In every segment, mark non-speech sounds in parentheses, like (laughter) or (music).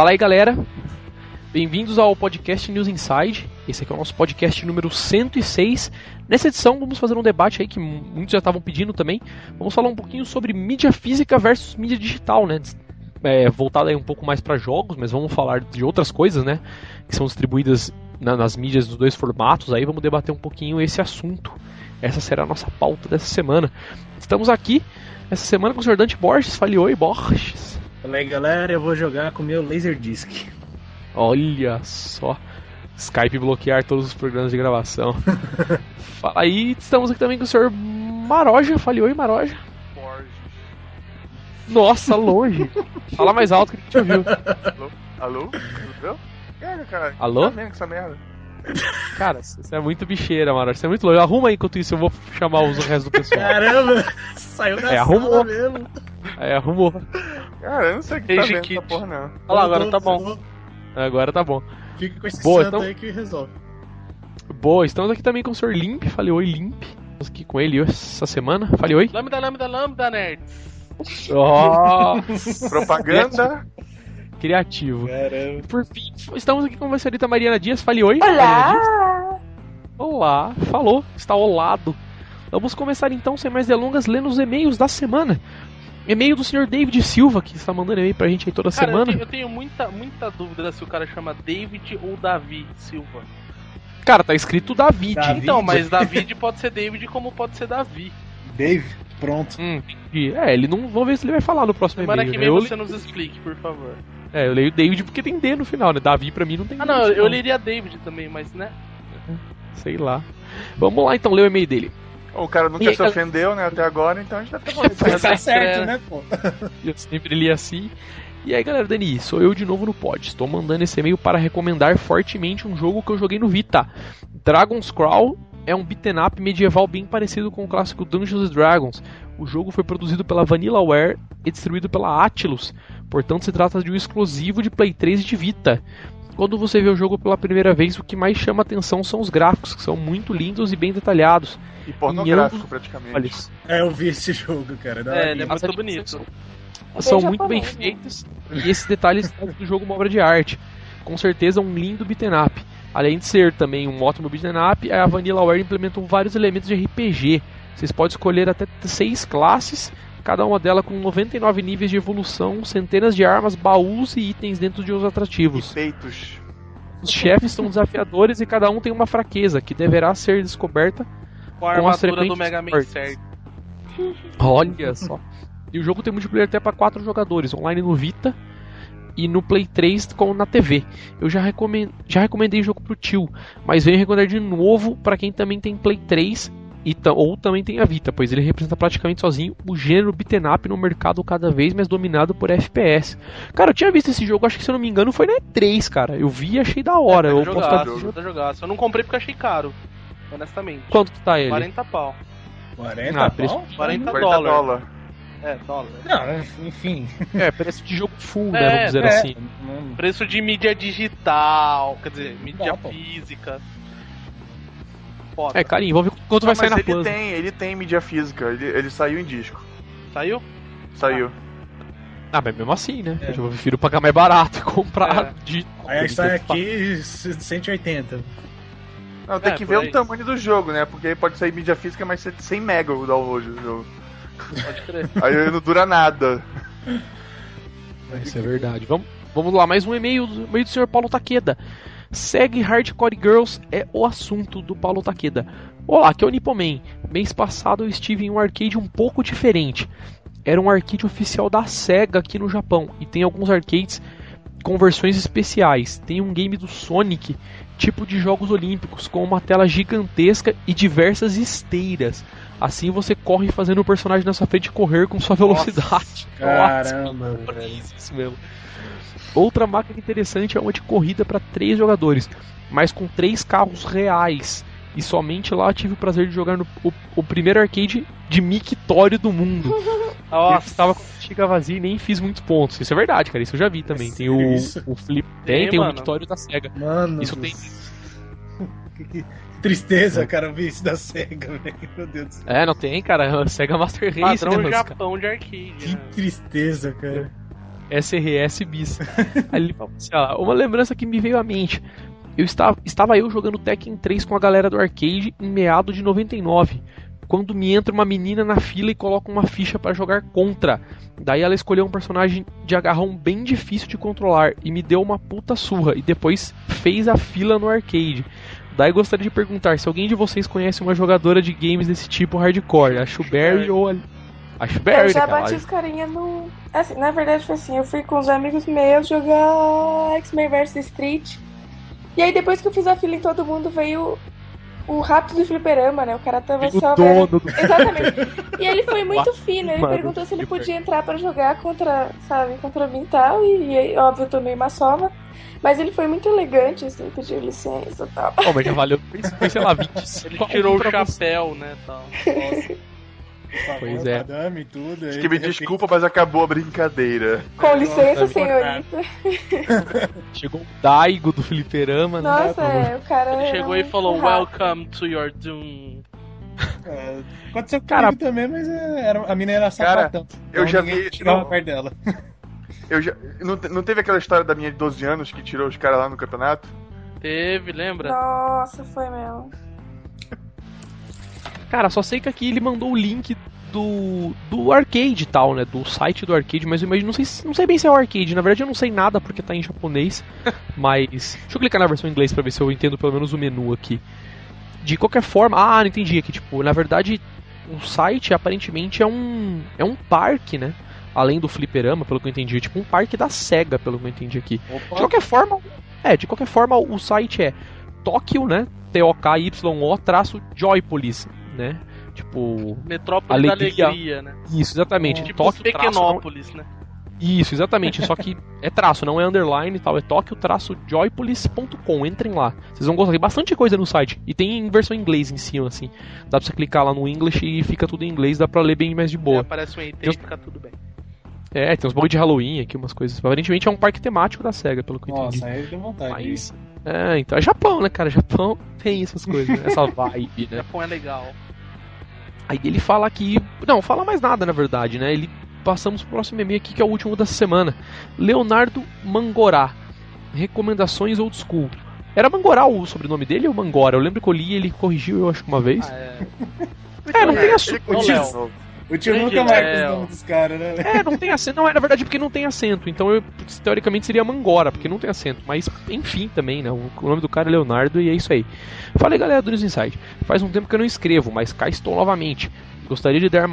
Fala aí, galera. Bem-vindos ao podcast News Inside. Esse aqui é o nosso podcast número 106. Nessa edição, vamos fazer um debate aí que muitos já estavam pedindo também. Vamos falar um pouquinho sobre mídia física versus mídia digital, né? É, voltado aí um pouco mais para jogos, mas vamos falar de outras coisas, né? Que são distribuídas na, nas mídias dos dois formatos. Aí vamos debater um pouquinho esse assunto. Essa será a nossa pauta dessa semana. Estamos aqui essa semana com o Sr. Dante Borges. Fale oi, Borges. Fala aí, galera. Eu vou jogar com o meu Laserdisc. Olha só. Skype bloquear todos os programas de gravação. (laughs) Fala aí, estamos aqui também com o senhor Maroja. Fale oi, Maroja. Borges. Nossa, longe. (laughs) Fala mais alto que a gente ouviu. Alô? Alô? Tudo bem? cara. Alô? Tá essa merda? Cara, você é muito bicheira, Maroja. Você é muito longe. Arruma aí enquanto isso, eu vou chamar os restos do pessoal. Caramba! Saiu da é, arrumou. mesmo. É, arrumou. Cara, eu não sei o que tá vendo essa porra, não. Olha lá, agora tá bom. Agora tá bom. Fica com esse Boa, então... aí que resolve. Boa, estamos aqui também com o Sr. Limp. Falei oi, Limp. Estamos aqui com ele essa semana. Falei oi. Lambda, lambda, lambda, nerds. Oh, propaganda. Criativo. Caramba. Por fim, estamos aqui com a senhorita Mariana Dias. Fale oi. Olá. Olá. Falou. Está ao lado. Vamos começar então, sem mais delongas, lendo os e-mails da semana. E-mail do senhor David Silva, que está mandando e-mail pra gente aí toda cara, semana. Eu tenho, eu tenho, muita, muita dúvida se o cara chama David ou Davi Silva. Cara, tá escrito David. David. Então, mas David pode ser David como pode ser Davi. Dave, pronto. Hum, é, ele não. Vamos ver se ele vai falar no próximo Semana e-mail. Semana que vem né? você nos explique, por favor. É, eu leio David porque tem D no final, né? Davi pra mim não tem Ah, não, eu, leria David também, mas né? Sei lá. Vamos lá então ler o e-mail dele. O cara nunca e se ofendeu, né, até agora, então a gente deve ter morrido. (laughs) tá certo, né, pô? Eu sempre li assim. E aí, galera, Dani, sou eu de novo no pod. Estou mandando esse e-mail para recomendar fortemente um jogo que eu joguei no Vita. Dragon's Crawl é um beat'em up medieval bem parecido com o clássico Dungeons Dragons. O jogo foi produzido pela Vanillaware e distribuído pela Atlus. Portanto, se trata de um exclusivo de Play 3 e de Vita. Quando você vê o jogo pela primeira vez, o que mais chama atenção são os gráficos, que são muito lindos e bem detalhados. E pornográfico, praticamente. Olha, é, eu vi esse jogo, cara. É, ele é muito bonito. São, são muito bem feitos e esses detalhes (laughs) fazem do jogo uma obra de arte. Com certeza um lindo beat'em up. Além de ser também um ótimo beat'em up, a Vanillaware implementou vários elementos de RPG. Vocês podem escolher até seis classes cada uma delas com 99 níveis de evolução, centenas de armas, baús e itens dentro de uns atrativos. E feitos. Os chefes são desafiadores e cada um tem uma fraqueza que deverá ser descoberta com a com armadura do Mega Man certo. (laughs) Olha só. E o jogo tem multiplayer até para 4 jogadores, online no Vita e no Play 3 como na TV. Eu já, recomend... já recomendei o jogo pro tio, mas venho recomendar de novo para quem também tem Play 3 e ou também tem a Vita, pois ele representa praticamente sozinho o gênero beat'em up no mercado cada vez mais dominado por FPS. Cara, eu tinha visto esse jogo, acho que se eu não me engano foi na E3, cara. Eu vi e achei da hora. É, eu jogar, posso jogar, jogar. Eu não comprei porque achei caro, honestamente. Quanto que tá ele? 40 pau. 40 ah, pau? 40, 40 dólar. dólar. É, dólar. Não, enfim. É, preço de jogo full, né? Vamos dizer é. assim. Preço de mídia digital, quer dizer, mídia física foda. É, carinho, vamos ver quanto vai sair na ele Plus. Tem, ele tem mídia física, ele, ele saiu em disco. Saiu? Saiu. Ah. ah mas mesmo assim, né? É. Eu prefiro pagar mais barato e (laughs) comprar é. de. Aí sai aqui 180. Não, tem é, que ver aí. o tamanho do jogo, né? Porque pode sair mídia física, mas 100 mega o download do jogo. Pode crer. (laughs) aí não dura nada. Isso é verdade. Vamos, vamos lá, mais um e-mail, e-mail do senhor Paulo Taqueda. Segue Hardcore Girls é o assunto do Paulo Takeda. Olá, aqui é o Nipoman. Mês passado eu estive em um arcade um pouco diferente. Era um arcade oficial da SEGA aqui no Japão e tem alguns arcades com versões especiais. Tem um game do Sonic, tipo de Jogos Olímpicos, com uma tela gigantesca e diversas esteiras. Assim você corre fazendo o personagem na sua frente correr com sua velocidade. Nossa, (laughs) caramba, Nossa, isso mesmo. Outra máquina interessante é uma de corrida para três jogadores, mas com três carros reais. E somente lá tive o prazer de jogar no o, o primeiro arcade de mictório do mundo. (laughs) Nossa. Eu estava com a bexiga vazia e nem fiz muitos pontos. Isso é verdade, cara. Isso eu já vi também. Tem o, o Flip. Tem, tem, tem o mictório da SEGA. Mano. Isso tem. (laughs) que tristeza, cara, ver isso da SEGA, (laughs) velho. Meu Deus do céu. É, não tem, cara. SEGA Master Race. Padrão né, Japão cara. de arcade. Que né? tristeza, cara. SRS bis. Fala assim, ó, uma lembrança que me veio à mente. Eu estava, estava eu jogando Tekken 3 com a galera do arcade em meado de 99 quando me entra uma menina na fila e coloca uma ficha para jogar contra. Daí ela escolheu um personagem de agarrão bem difícil de controlar e me deu uma puta surra e depois fez a fila no arcade. Daí gostaria de perguntar se alguém de vocês conhece uma jogadora de games desse tipo hardcore, a Shuberry ou a. A Shuberry, Eu já bati os carinha no. Assim, na verdade foi assim, eu fui com os amigos meus jogar X-Men vs Street. E aí depois que eu fiz a fila em todo mundo veio o rato do fliperama, né? O cara tava o só. dono do... (laughs) Exatamente. E ele foi muito fino. Ele Mano, perguntou se ele podia entrar pra jogar contra, sabe, contra mim e tal. E, e óbvio, eu tomei uma sova. Mas ele foi muito elegante, assim, pediu licença e tal. Oh, mas já valeu, foi, sei lá, 20 Ele tirou o chapéu, né, tal. (laughs) Pois é. Madame, tudo, Acho que me desculpa, mas acabou a brincadeira. Com licença, Nossa, senhorita. (laughs) Chegou o Daigo do fliperama, né? Nossa, é, o cara. Ele era chegou e falou: rato. Welcome to your doom. É, aconteceu Cara- comigo também, mas é, era, a mina era Cara, sapatão. eu Então já ninguém vi- não. perto dela. Eu já, não, não teve aquela história da minha de 12 anos que tirou os caras lá no campeonato? Teve, lembra? Nossa, foi mesmo. Cara, só sei que aqui ele mandou o link do, do arcade e tal, né? Do site do arcade, mas eu imagino, não sei, se- não sei bem se é o arcade. Na verdade, eu não sei nada porque tá em japonês. (laughs) mas. Deixa eu clicar na versão em inglês pra ver se eu entendo pelo menos o menu aqui. De qualquer forma. Ah, não entendi. Que, tipo, na verdade, o site aparentemente é um. É um parque, né? Além do fliperama, pelo que eu entendi. É tipo um parque da SEGA, pelo que eu entendi aqui. De qualquer forma, é, de qualquer forma, o site é Tóquio, né? T-O-K-Y-O traço Joypolis, né? Tipo, Metrópole da Alegria. Alegria, né? isso, exatamente. Tipo Tóquio traço. não- Pequenópolis, né? Isso, exatamente. Só que (laughs) é traço, não é underline e tal. É Tóquio traço joypolis.com. Entrem lá. Vocês vão gostar. Tem bastante coisa no site. E tem em versão em inglês em cima, assim. Dá pra você clicar lá no English e fica tudo em inglês. Dá pra ler bem mais de É, boa. aparece um ET e fica tudo bem. É, tem uns bagulho de Halloween aqui, umas coisas. Aparentemente é um parque temático da SEGA, pelo que eu entendi. Nossa, aí deu vontade. Mas. É, então é Japão, né, cara? Japão (laughs) tem essas coisas, né? essa (laughs) vibe, né? Japão é legal. Aí ele fala aqui. Não, fala mais nada, na verdade, né? Ele passamos pro próximo e-mail aqui, que é o último dessa semana. Leonardo Mangorá. Recomendações old school. Era Mangorá o sobrenome dele ou Mangora? Eu lembro que eu li e ele corrigiu, eu acho que uma vez. Ah, é. É, não tem Ele assunto. O tio Grande nunca marca os Léo. nomes dos caras, né? É, não tem acento. Não, é na verdade porque não tem acento. Então, eu, teoricamente, seria Mangora, porque não tem acento. Mas, enfim, também, né? O, nome do cara é Leonardo e é isso aí. Fala aí, galera do News Inside. Faz um tempo que eu não escrevo, mas cá estou novamente. Gostaria de dar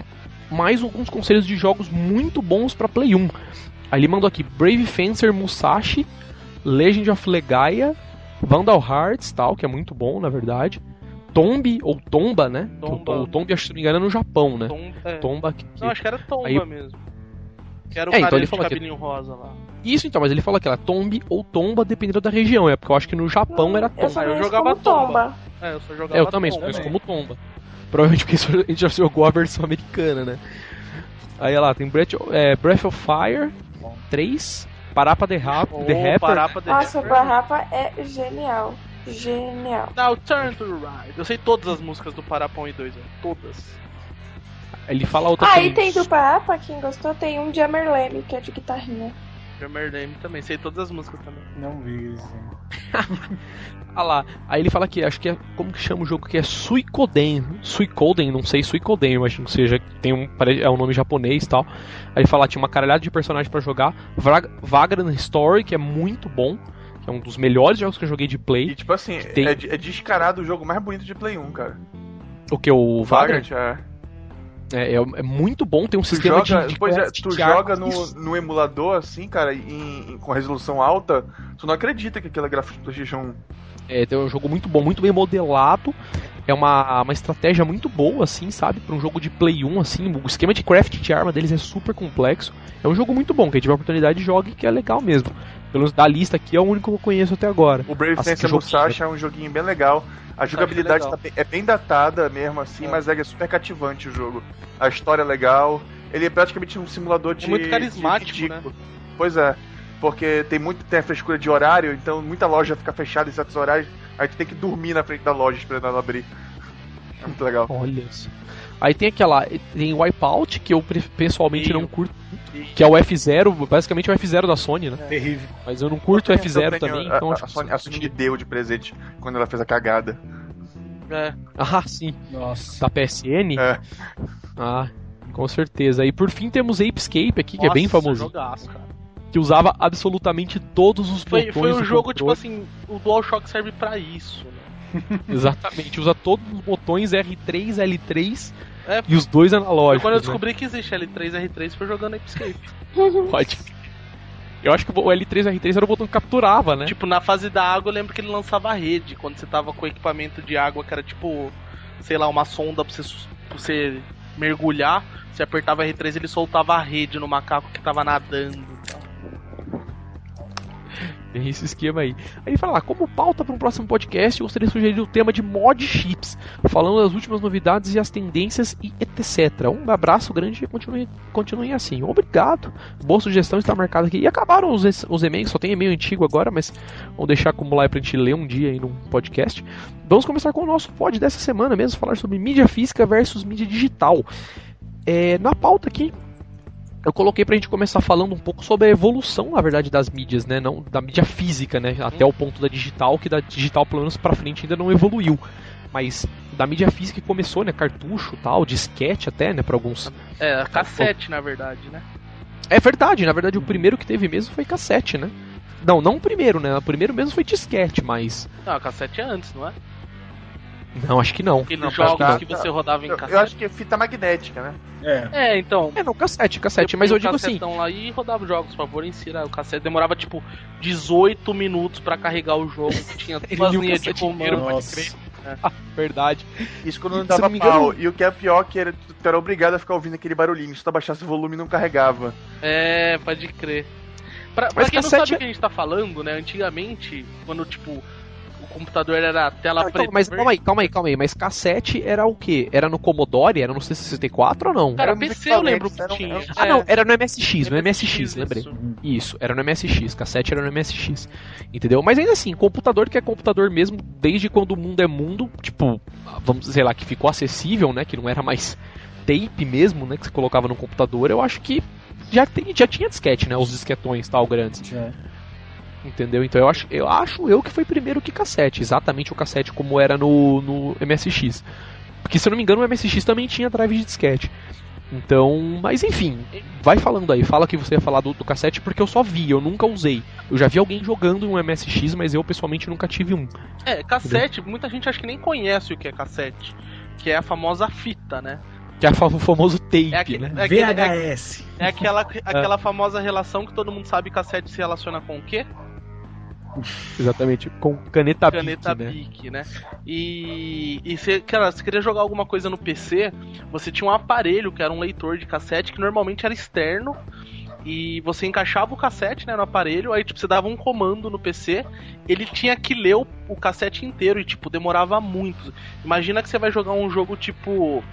mais alguns conselhos de jogos muito bons pra Play 1. Aí ele mandou aqui Brave Fencer Musashi, Legend of Legaia, Vandal Hearts, tal, que é muito bom, na verdade. Tomb, ou Tomba, né? Tomba. O, o Tomb, acho que se não me engano, é no Japão, né? Tom- é. Tomba que, que- Não, acho que era Tomba Aí- mesmo. Que era o É, então ele de falou aqui- cabelinho rosa lá. Isso então, mas ele fala que era tombe ou tomba, dependendo da região. É porque eu acho que no Japão era Eu tomba. só Ah, eu conheço jogava como tomba. tomba. É, eu só jogava É, eu também, só Tomba. conheço como tomba. Provavelmente porque a gente já jogou a versão americana, né? Aí olha lá, tem Breath, é, Breath of Fire 3, Parapa the, Rap, Ou the Rapper. Parapa the Nossa, Rapper. Barrapa é genial. Genial. Now turn to right. Eu sei todas as músicas do Parapão e 2, velho. Todas. Ele fala outra Aí também. tem do Barrapa, quem gostou, tem um de Amerlane, que é de guitarrinha. Drummer Name também, sei todas as músicas também. Não vi isso. (laughs) Ah lá, aí ele fala que acho que é como que chama o jogo que é Suikoden, Suikoden, não sei Suikoden, eu imagino que seja tem um é um nome japonês e tal. Aí ele fala tinha uma caralhada de personagens pra jogar, Vagrant Story que é muito bom, é um dos melhores jogos que eu joguei de E play. tipo assim, Tem- é, é descarado o jogo mais bonito de Play 1, cara. O que o Vagrant Vagrant, é. é, é, é muito bom, tem um Tu sistema joga, de, de pois é, tu joga no, no emulador, assim, cara, em, em- com resolução alta, tu não acredita que aquilo é gráfico do PlayStation 1. É, é um jogo muito bom, muito bem modelado. É uma, uma estratégia muito boa, assim, sabe? Para um jogo de Play 1, assim. O esquema de craft de arma deles é super complexo. É um jogo muito bom, quem tiver oportunidade jogue, que é legal mesmo. Pelo menos da lista aqui é o único que eu conheço até agora. O Brave Fencer Musashi é um joguinho bem legal. A jogabilidade legal. tá bem- é bem datada mesmo, assim, É. mas é super cativante o jogo. A história é legal. Ele é praticamente um simulador de. muito carismático, de ridículo. Pois é. Porque tem muito tem a frescura de horário, então muita loja fica fechada em certos horários. Aí tu tem que dormir na frente da loja esperando ela abrir. É muito legal. Olha isso. Aí tem aquela. Tem Wipeout, que eu pessoalmente não curto Que é o F0, basicamente é o F0 da Sony, né? Terrível. Mas eu não curto o Eu F0 tenho- também, a, então a, acho a que Sony, a Sony me deu de presente quando ela fez a cagada. É. Ah, sim. Nossa. Da PSN? É. Ah, com certeza. E por fim temos Apescape aqui, que é bem Nossa, famoso. jogaço, cara. Que usava absolutamente todos os Foi, botões foi um do jogo, tipo controle. assim, o DualShock serve pra isso, né? (laughs) (laughs) Exatamente, usa todos os botões R3, L3 É, e os dois analógicos. quando eu né? descobri que existe L3 R3 foi jogando Escape. (laughs) Pode. Eu acho que o L3 R3 era o botão que capturava, né? Tipo, na fase da água eu lembro que ele lançava a rede, quando você tava com o equipamento de água que era tipo, sei lá, uma sonda pra você, pra você mergulhar, você apertava R3 ele soltava a rede no macaco que tava nadando. e tal. Tem esse esquema aí. Aí ele fala lá, como pauta para um próximo podcast, eu gostaria de sugerir o tema de mod chips, falando das últimas novidades e as tendências e etc. Um abraço grande e continue, continuem assim. Obrigado. Boa sugestão está marcada aqui. E acabaram os, os e-mails, só tem e-mail antigo agora, mas vamos deixar acumular aí pra gente ler um dia aí num podcast. Vamos começar com o nosso pod dessa semana mesmo, falar sobre mídia física versus mídia digital. É, na pauta aqui, eu coloquei pra gente começar falando um pouco sobre a evolução, na verdade, das mídias, né? Não da mídia física, né? Até o ponto da digital, que da digital, pelo menos pra frente, ainda não evoluiu. Mas da mídia física que começou, né? Cartucho tal, disquete até, né? Pra alguns. É, cassete na verdade, né? É verdade, na verdade, o primeiro que teve mesmo foi cassete, né? Não, não o primeiro, né? O primeiro mesmo foi disquete, mas. Não, cassete é antes, não é? Não, acho que não. Aqueles Não, jogos tá, que você rodava em Eu, cassete. eu acho que é fita magnética, né? É. É, então. É, não, cassete, cassete, mas eu digo assim. Lá e rodava os jogos, por favor, insira o cassete. Demorava tipo 18 minutos pra carregar o jogo, que tinha (laughs) duas linhas de comando. pode Nossa. Verdade. Isso quando não dava não me engano- pau. E o que é pior que era, tu era obrigado a ficar ouvindo aquele barulhinho. Se tu abaixasse o volume, não carregava. É, pode crer. Pra, pra Mas quem não sabe é- o que a gente tá falando, né? Antigamente, quando tipo computador era tela Ah, então, preta. mas calma aí, calma aí, calma aí. Mas cassete era o quê? Era no Commodore? Era no C64 ou não? Cara, Era PC eu lembro que era um- tinha. Ah, não, era no MSX, no MSX, isso. lembrei. Isso, era no MSX, cassete era no MSX. Entendeu? Mas ainda assim, computador que é computador mesmo, desde quando o mundo é mundo, tipo, vamos dizer lá, que ficou acessível, né? Que não era mais tape mesmo, né? Que você colocava no computador, eu acho que já, tem, já tinha disquete, né? Os disquetões tal grandes. É. Entendeu? Então eu acho, eu acho eu que foi primeiro que cassete, exatamente o cassete como era no, no MSX. Porque se eu não me engano, o MSX também tinha drive de disquete. Então, mas enfim, vai falando aí, fala que você ia falar do, do cassete porque eu só vi, eu nunca usei. Eu já vi alguém jogando em um MSX, mas eu pessoalmente nunca tive um. É, cassete, muita gente acha que nem conhece o que é cassete. Que é a famosa fita, né? Que é o famoso tape, É, né? é aquele- é- VHS. é aquela, (laughs) aquela famosa relação que todo mundo sabe que cassete se relaciona com o quê? Exatamente, com caneta, Caneta Bic, né? Bic, né? E, e você, cara, você queria jogar alguma coisa no PC, você tinha um aparelho que era um leitor de cassete que normalmente era externo. E você encaixava o cassete né, no aparelho, aí tipo, você dava um comando no PC, ele tinha que ler o, o cassete inteiro e tipo, demorava muito. Imagina que você vai jogar um jogo tipo.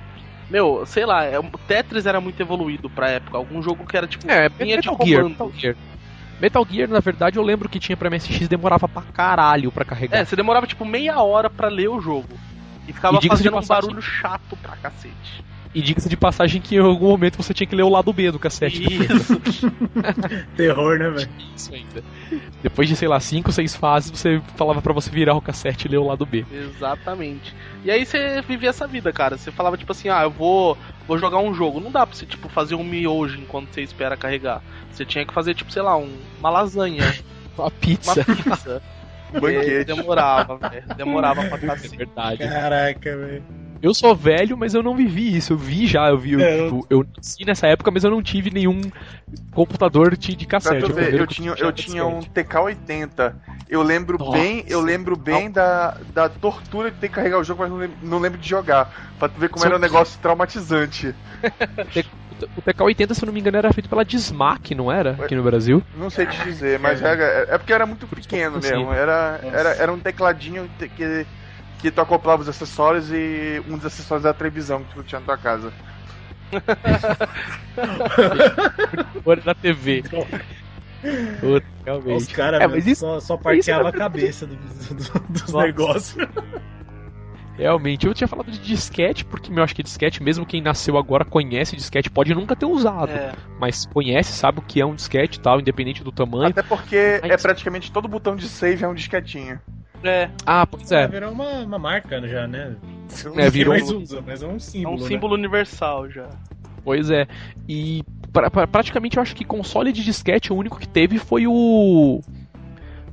Meu, sei lá, é- o Tetris era muito evoluído pra época. Algum jogo que era tipo É, linha de Metal Gear, comando. Metal Gear. Metal Gear, na verdade, eu lembro que tinha pra MSX demorava pra caralho pra carregar. É, você demorava tipo meia hora pra ler o jogo. E ficava E fazendo um barulho chato pra cacete. E diga-se de passagem que em algum momento você tinha que ler o lado B do cassete. Isso. (laughs) Terror, né, velho? Isso ainda. Depois de, sei lá, 5, 6 fases, você falava pra você virar o cassete e ler o lado B. Exatamente. E aí você vivia essa vida, cara. Você falava tipo assim, ah, eu vou, vou jogar um jogo. Não dá pra você tipo fazer um miojo enquanto você espera carregar. Você tinha que fazer tipo, sei lá, um- uma lasanha, Uma (laughs) uma pizza. pizza. (laughs) Um banquete. Demorava, velho. Demorava pra É cacete. verdade. Caraca, velho. Eu sou velho, mas eu não vivi isso. Eu vi já, eu vi. Eu, É, eu- tipo, eu nasci nessa época, mas eu não tive nenhum computador de, de cassete. ver, eu que tinha, eu tinha um disquete. TK-80. Eu lembro Nossa. bem, eu lembro bem da, da tortura de ter que carregar o jogo, mas não lembro, não lembro de jogar. Pra tu ver como Só era um que- negócio traumatizante. (laughs) O TK-80, se eu não me engano, era feito pela Dismac, não era? Aqui no Brasil. Não sei te dizer, mas era, é porque era muito pequeno Sim. mesmo. Era, era, era um tecladinho te- que, que tu acoplava os acessórios e um dos acessórios da televisão que tu tinha na tua casa. (laughs) Ou era na TV. Puta, Os realmente. caras É, isso- só, só parqueava era- a cabeça do- do- dos Nossa. negócios. Realmente, eu tinha falado de disquete, porque eu acho que disquete, mesmo quem nasceu agora conhece disquete, pode nunca ter usado, é. mas conhece, sabe o que é um disquete e tal, independente do tamanho. Até porque mas... é praticamente todo botão de save é um disquetinho. É. Ah, pois é. Virou uma, uma marca já, né? É, virou mais usa, mas é um símbolo. É um né? símbolo universal já. Pois é. E pra, pra, praticamente eu acho que console de disquete o único que teve foi o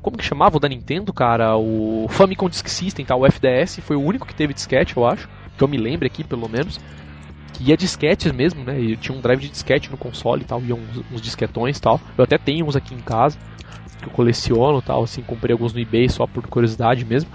como que chamava o da Nintendo, cara? O Famicom Disk System, tá? O FDS foi o único que teve disquete, eu acho. Que eu me lembro aqui, pelo menos. Que ia disquetes mesmo, né? E tinha um drive de disquete no console e tal, ia uns, uns disquetões e tal. Eu até tenho uns aqui em casa que eu coleciono tal, assim, comprei alguns no eBay só por curiosidade mesmo.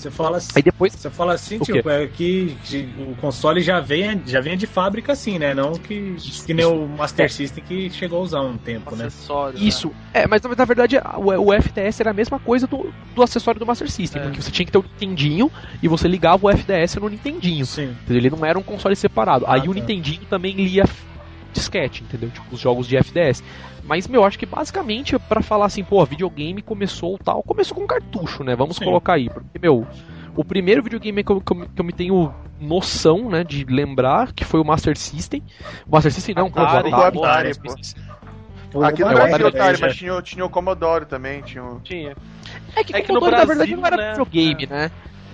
Você fala assim, Aí depois, você fala assim, tipo, é que o console já vem, já vem de fábrica assim, né? Não que, que nem o Master é. System que chegou a usar um tempo, né? acessório, né? Isso. É, mas na verdade o, o FTS era a mesma coisa do, do acessório do Master System, é. porque você tinha que ter o Nintendinho e você ligava o FDS no Nintendinho. Sim. Ele não era um console separado. Ah, Aí tá. o Nintendinho também lia disquete, entendeu? Tipo, os jogos de FDS. Mas, meu, acho que basicamente para falar assim, pô, videogame começou tal, começou com cartucho, né? Vamos Sim. colocar aí. Porque, meu, o primeiro videogame que eu, que eu, que eu me tenho noção, né, de lembrar, que foi o Master System. O Master System não, Atari, o Atari, pô. Atari, pô. Aqui no Brasil, Atari, mas tinha, tinha o Commodore também. Tinha. O... tinha. É que, é que no Brasil, na verdade, não era né? videogame, é. né?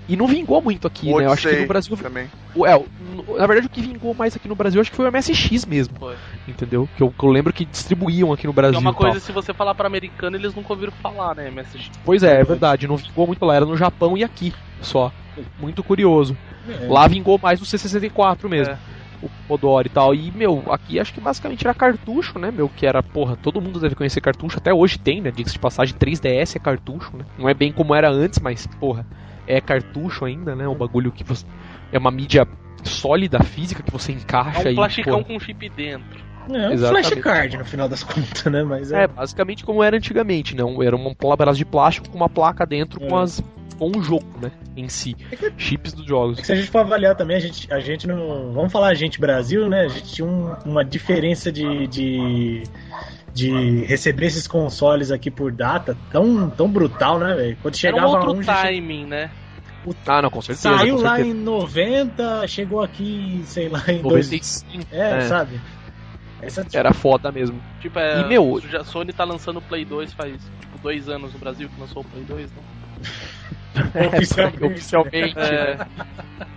E não vingou muito aqui, né? Eu acho que no Brasil. Também. É, na verdade, o que vingou mais aqui no Brasil acho que foi o MSX mesmo. Foi. Entendeu? Que eu, que eu lembro que distribuíam aqui no Brasil. é uma coisa, se você falar para americano, eles nunca ouviram falar, né? MSX. Pois é, é verdade. Não vingou muito lá. Era no Japão e aqui só. Muito curioso. É. Lá vingou mais no C64 mesmo. É. O Commodore e tal. E, meu, aqui acho que basicamente era cartucho, né, meu? Que era, porra, todo mundo deve conhecer cartucho. Até hoje tem, né? Diga-se de passagem, 3DS é cartucho, né? Não é bem como era antes, mas, porra é cartucho ainda, né? Um bagulho que você, é uma mídia sólida, física, que você encaixa. É um plasticão com chip dentro. É um flashcard no final das (laughs) contas, né? Mas é... é basicamente como era antigamente, né? Era um pedaço de plástico com uma placa dentro é. com as com o jogo, né, em si, é que, chips dos jogos. É se a gente for avaliar também, a gente, a gente não, vamos falar a gente Brasil, né, a gente tinha um, uma diferença de, de, de receber esses consoles aqui por data tão, tão brutal, né, velho? Quando chegava Era um outro timing, che... né? O... Ah, não, com certeza. Saiu com lá certeza. em 90, chegou aqui, sei lá, em 95. Dois... É, é, sabe? Essa, tipo... Era foda mesmo. Tipo, é, e meu, a Sony tá lançando o Play 2 faz tipo dois anos no Brasil que lançou o Play 2, não? (laughs) É, (laughs) oficialmente, oficialmente é. né?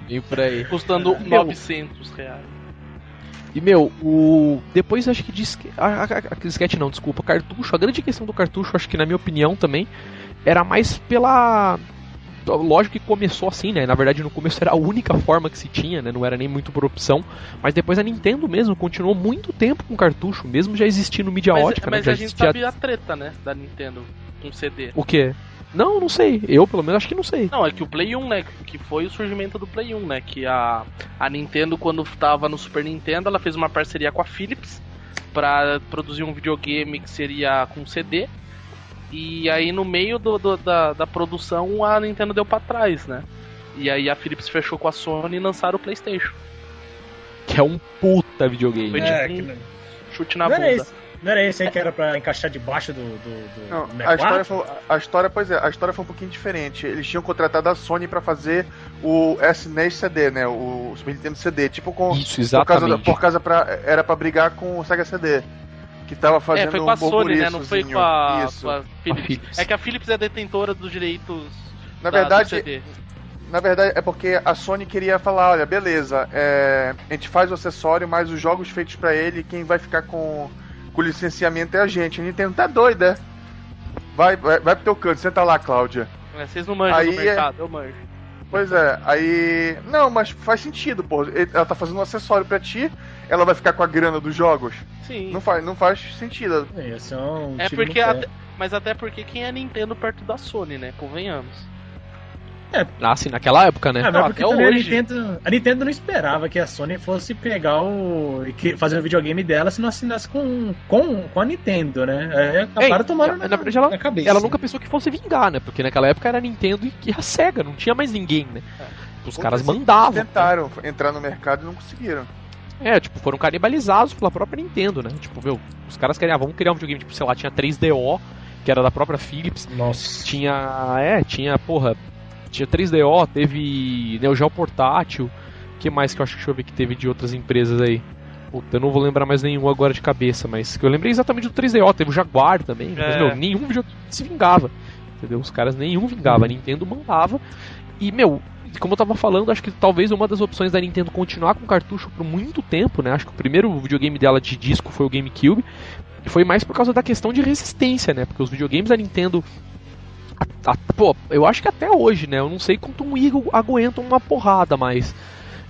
Meio por aí. Custando é. 900 reais. E meu, o. Depois acho que disque. A, a, a, disquete não, desculpa, cartucho. A grande questão do cartucho, acho que na minha opinião também, era mais pela lógico que começou assim, né? Na verdade, no começo era a única forma que se tinha, né? Não era nem muito por opção. Mas depois a Nintendo mesmo continuou muito tempo com cartucho, mesmo já existindo mídia mas, ótica. Mas né? a gente existia... sabe a treta, né? Da Nintendo com CD. O quê? Não, não sei. Eu, pelo menos, acho que não sei. Não, é que o Play 1, né? Que foi o surgimento do Play 1, né? Que a, a Nintendo, quando estava no Super Nintendo, ela fez uma parceria com a Philips para produzir um videogame que seria com CD. E aí no meio do, do, da, da produção a Nintendo deu para trás, né? E aí a Philips fechou com a Sony e lançaram o PlayStation. Que é um puta videogame. Foi é, tipo um chute na não bunda. Era esse, não era esse aí que era pra encaixar debaixo do, do, do não, a história, foi, a história, pois é, a história foi um pouquinho diferente. Eles tinham contratado a Sony para fazer o SNES CD, né? O Super Nintendo CD, tipo com Isso, exatamente. por causa, por causa pra, era para brigar com o Sega CD que tava fazendo É, foi com a um Sony, né? Não foi com a, com a, Philips. a, Philips. É que a Philips é detentora dos direitos. Na da, verdade, na verdade é porque a Sony queria falar, olha, beleza, é, a gente faz o acessório, mas os jogos feitos para ele, quem vai ficar com, com o licenciamento é a gente. A Nintendo tá doida, vai, vai, vai pro teu canto, senta lá, Cláudia. É, vocês não manjam Aí, do mercado, é... eu manjo. Pois é, aí. Não, mas faz sentido, pô. Ela tá fazendo um acessório para ti, ela vai ficar com a grana dos jogos. Sim. Não faz, não faz sentido. É, é um é porque. Até, mas até porque quem é Nintendo perto da Sony, né? Convenhamos. É. Ah, sim, naquela época, né? É, mas porque hoje. A Nintendo, a Nintendo não esperava que a Sony fosse pegar o. fazer um videogame dela se não assinasse com, com, com a Nintendo, né? É, acabaram tomando na, na, verdade, ela, na cabeça. Ela nunca pensou que fosse vingar, né? Porque naquela época era a Nintendo e a SEGA, não tinha mais ninguém, né? É. Os caras mandavam. Tentaram né? entrar no mercado e não conseguiram. É, tipo, foram canibalizados pela própria Nintendo, né? Tipo, meu, os caras queriam, ah, vamos criar um videogame, tipo, sei lá, tinha 3DO, que era da própria Philips. Nossa. Tinha, é, tinha, porra, tinha 3DO, teve Neo Geo portátil. O que mais que eu acho que deixa eu ver que teve de outras empresas aí? Puta, eu não vou lembrar mais nenhum agora de cabeça, mas eu lembrei exatamente do 3DO, teve o Jaguar também, é. mas meu, nenhum se vingava. Entendeu? Os caras nenhum vingava, a Nintendo mandava. E, meu, como eu tava falando, acho que talvez uma das opções da Nintendo continuar com cartucho por muito tempo, né? Acho que o primeiro videogame dela de disco foi o GameCube. E foi mais por causa da questão de resistência, né? Porque os videogames da Nintendo. A, pô, eu acho que até hoje, né? Eu não sei quanto um Eagle aguenta uma porrada, mas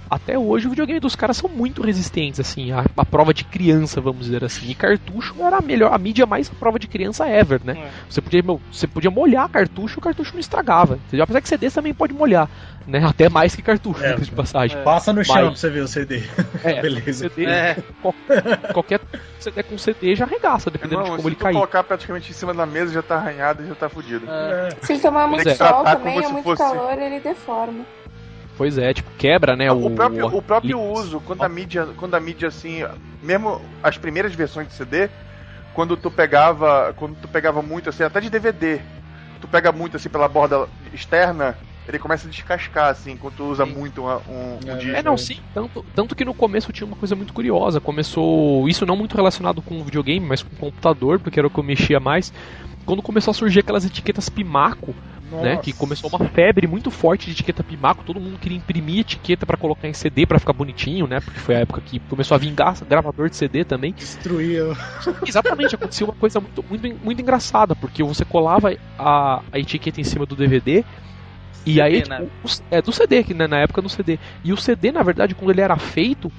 até hoje o videogame dos caras são muito resistentes, assim, a, a, prova de criança, vamos dizer assim. E cartucho era a melhor, a mídia mais a prova de criança ever, né? É. Você, podia, meu, você podia molhar cartucho, o cartucho não estragava. Entendeu? Apesar que CD também pode molhar, né? Até mais que cartucho, é, (laughs) de passagem. É. Passa no chão Mas, pra você ver o CD. (laughs) É, Beleza. CD, é. qualquer CD com CD já arregaça, dependendo Irmão, de como ele cair. Se colocar praticamente em cima da mesa, já tá arranhado e já tá fudido. É. Se ele tomar muito sol também, é muito fosse... calor, ele deforma. Pois é, tipo, quebra, né? O, o próprio, o, próprio uso, quando a mídia, quando a mídia assim, mesmo as primeiras versões de CD, quando tu pegava, quando tu pegava muito assim, até de DVD, tu pega muito assim pela borda externa, ele começa a descascar, assim, quando tu usa sim. muito um, um, é, disco. É, não, sim. Tanto, tanto que no começo tinha uma coisa muito curiosa. Começou. Isso não muito relacionado com o videogame, mas com o computador, porque era o que eu mexia mais. Quando começou a surgir aquelas etiquetas Pimaco, né? Que começou uma febre muito forte de etiqueta Pimaco, todo mundo queria imprimir etiqueta para colocar em CD para ficar bonitinho, né? Porque foi a época que começou a vingar gravador de CD também. Destruía. (laughs) Exatamente, aconteceu uma coisa muito, muito, muito engraçada, porque você colava a, a etiqueta em cima do DVD e CD, aí, né? tipo, é do CD, que né, na época no CD. E o CD, na verdade, quando ele era feito,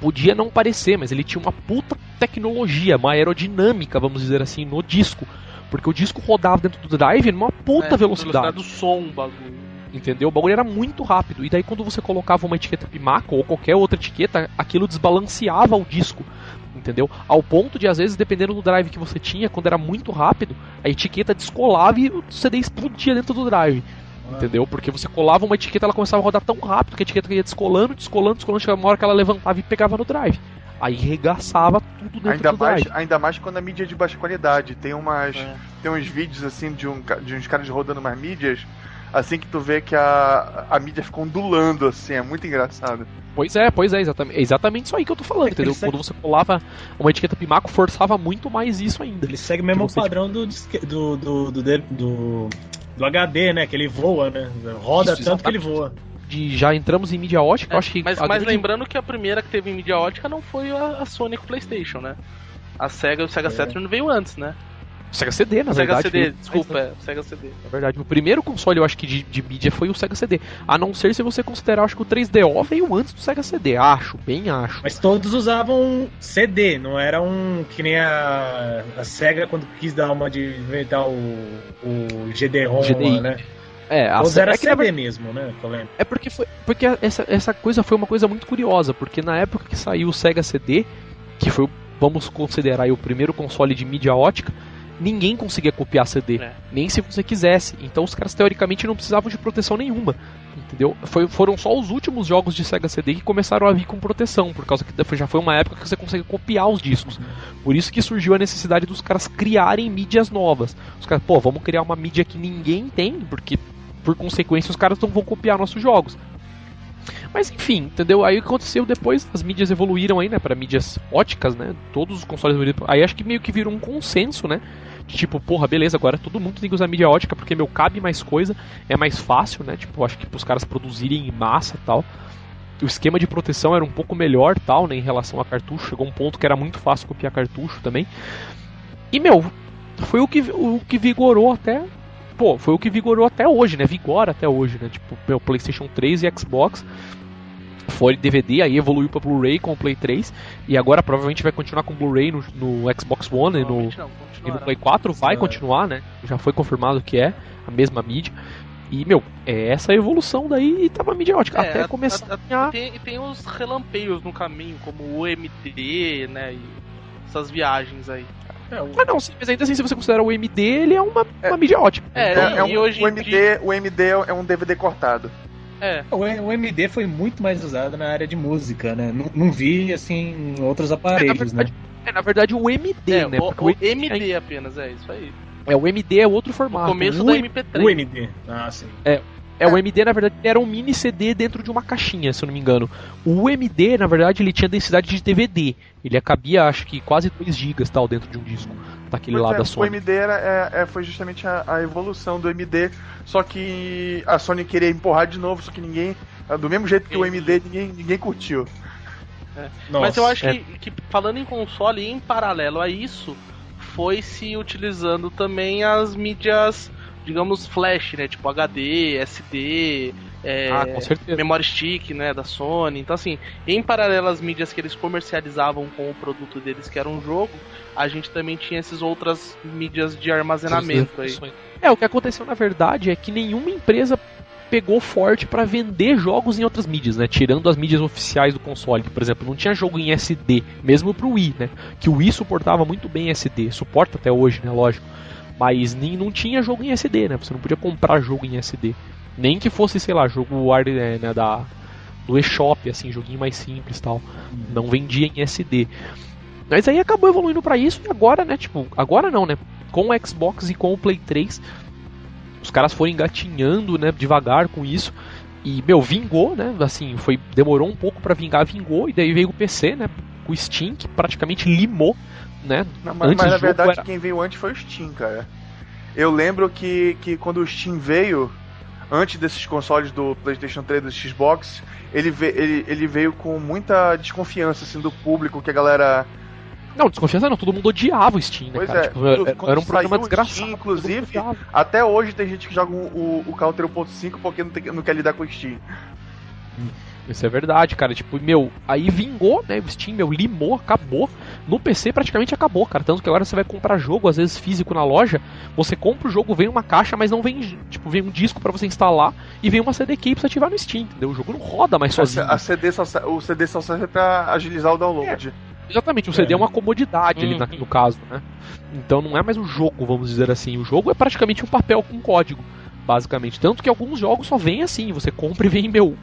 podia não parecer, mas ele tinha uma puta tecnologia, uma aerodinâmica, vamos dizer assim, no disco. Porque o disco rodava dentro do drive numa puta é, velocidade. velocidade do som, bagulho. Entendeu? O bagulho era muito rápido. E daí quando você colocava uma etiqueta Pimaco ou qualquer outra etiqueta, aquilo desbalanceava o disco. Entendeu? Ao ponto de, às vezes, dependendo do drive que você tinha, quando era muito rápido, a etiqueta descolava e o CD explodia dentro do drive. Entendeu? Porque você colava uma etiqueta, ela começava a rodar tão rápido que a etiqueta ia descolando, descolando, descolando, chegava uma hora que ela levantava e pegava no drive. Aí regaçava tudo dentro ainda do mais, drive. Ainda mais quando a mídia é de baixa qualidade. Tem umas. É. Tem uns vídeos assim de, um, de uns caras rodando umas mídias. Assim que tu vê que a, a mídia ficou ondulando, assim, é muito engraçado. Pois é, pois é, exatamente, é exatamente isso aí que eu tô falando, é entendeu? Quando você colava uma etiqueta Pimaco, forçava muito mais isso ainda. Ele segue mesmo o padrão do, do, do, do, do, do HD, né? Que ele voa, né? Roda isso, tanto exatamente. que ele voa de já entramos em mídia ótica, é, acho que. Mas, mas lembrando que a primeira que teve em mídia ótica não foi a, a Sony com o PlayStation, né? A Sega, o Sega é. Saturn veio antes, né? Sega CD, na Sega verdade. Sega CD, desculpa, é, Sega CD. É verdade, o primeiro console eu acho que de, de mídia foi o Sega CD. A não ser se você considerar, acho que o 3DO veio antes do Sega CD. Acho, bem acho. Mas todos usavam CD, não era um. que nem a, a Sega quando quis dar uma de inventar o, o GD-ROM, né? É, a Ou era é CD verdade, mesmo, né? É porque foi. Porque essa, essa coisa foi uma coisa muito curiosa, porque na época que saiu o Sega CD, que foi, vamos considerar aí, o primeiro console de mídia ótica, ninguém conseguia copiar CD, é. nem se você quisesse. Então os caras teoricamente não precisavam de proteção nenhuma, entendeu? Foi, foram só os últimos jogos de Sega CD que começaram a vir com proteção, por causa que já foi uma época que você consegue copiar os discos. Por isso que surgiu a necessidade dos caras criarem mídias novas. Os caras, pô, vamos criar uma mídia que ninguém tem, porque por consequência os caras não vão copiar nossos jogos. Mas enfim, entendeu? Aí o que aconteceu depois, as mídias evoluíram aí, né, para mídias óticas, né? Todos os consoles. Aí acho que meio que virou um consenso, né? De tipo, porra, beleza, agora todo mundo tem que usar mídia ótica porque meu cabe mais coisa, é mais fácil, né? Tipo, acho que os caras produzirem em massa tal. O esquema de proteção era um pouco melhor, tal, né, em relação a cartucho. Chegou um ponto que era muito fácil copiar cartucho também. E meu, foi o que, o que vigorou até pô, foi o que vigorou até hoje, né? Vigora até hoje, né? Tipo, o PlayStation 3 e Xbox foi DVD, aí evoluiu para Blu-ray com o Play 3 e agora provavelmente vai continuar com Blu-ray no, no, Xbox One e no, e no Play 4 vai é. continuar, né? Já foi confirmado que é a mesma mídia. E, meu, é essa evolução daí e tava mídia ótica. É, até começar a. a, a tem, tem uns relampeios no caminho, como o MD, né? E essas viagens aí. É, o... Mas não, mas ainda assim, se você considera o MD, ele é uma, é, uma mídia ótima. É, então, é, um, hoje o, MD, dia... o MD é um DVD cortado. É. O, o, MD foi muito mais usado na área de música, né? Não, não vi, assim, outros aparelhos, é, verdade, né? É, na verdade, o MD, é, né? O, o, o MD apenas, é isso aí. É, o MD é outro formato. O começo o, da MP3. O MD. Ah, sim. É, É, o MD, na verdade, era um mini CD dentro de uma caixinha, se eu não me engano. O MD, na verdade, ele tinha densidade de DVD. Ele cabia, acho que, quase 2 GB tal, dentro de um disco. Daquele Pois lá é, da Sony. O MD era, é, é, foi justamente a, a evolução do MD, só que a Sony queria empurrar de novo, só que ninguém. Do mesmo jeito que o MD, ninguém, ninguém curtiu. Mas eu acho é. que, que, falando em console, em paralelo a isso, foi se utilizando também as mídias, digamos, flash, né? Tipo HD, SD, é, Ah, memory stick, né, da Sony. Então assim, em paralelo às mídias que eles comercializavam com o produto deles, que era um jogo, a gente também tinha essas outras mídias de armazenamento aí. É, o que aconteceu na verdade é que nenhuma empresa pegou forte pra vender jogos em outras mídias, né? Tirando as mídias oficiais do console. Por exemplo, não tinha jogo em SD, mesmo pro Wii, né? Que o Wii suportava muito bem SD, suporta até hoje, né? Lógico. Mas nem, não tinha jogo em SD, né? Você não podia comprar jogo em SD. Nem que fosse, sei lá, jogo é, né, da, do eShop, assim, joguinho mais simples tal. Não vendia em SD. Mas aí acabou evoluindo pra isso e agora, né? Tipo, agora não, né? Com o Xbox e com o Play 3, os caras foram engatinhando, né, devagar com isso. E, meu, vingou, né? Assim, foi demorou um pouco pra vingar, vingou, e daí veio o PC, né? Com o Steam, que praticamente limou, né? Não, mas, Antes mas na verdade era- quem veio antes foi o Steam, cara. Eu lembro que, que quando o Steam veio, antes desses consoles do PlayStation 3 e do Xbox, ele, ve- ele, ele veio com muita desconfiança assim, do público, que a galera. Não, desconfiança não, todo mundo odiava o Steam, né, Pois cara? é, Tipo, era, era um programa desgraçado. Steam, inclusive. Até hoje tem gente que joga o, o, o Counter 1.5 porque não, tem, não quer lidar com o Steam. Isso é verdade, cara. Tipo, meu, aí vingou, né? O Steam, meu, limou, acabou. No PC praticamente acabou, cara. Tanto que agora você vai comprar jogo, às vezes físico na loja, você compra o jogo, vem uma caixa, mas não vem, tipo, vem um disco pra você instalar e vem uma CD key pra você ativar no Steam, entendeu? O jogo não roda mais A, sozinho. a CD só, se- o CD só serve pra agilizar o download. Exatamente, o CD é, uma comodidade ali Uhum. na- no caso, né? Então não é mais um jogo, vamos dizer assim. O jogo é praticamente um papel com código, basicamente. Tanto que alguns jogos só vêm assim, você compra e vem, meu,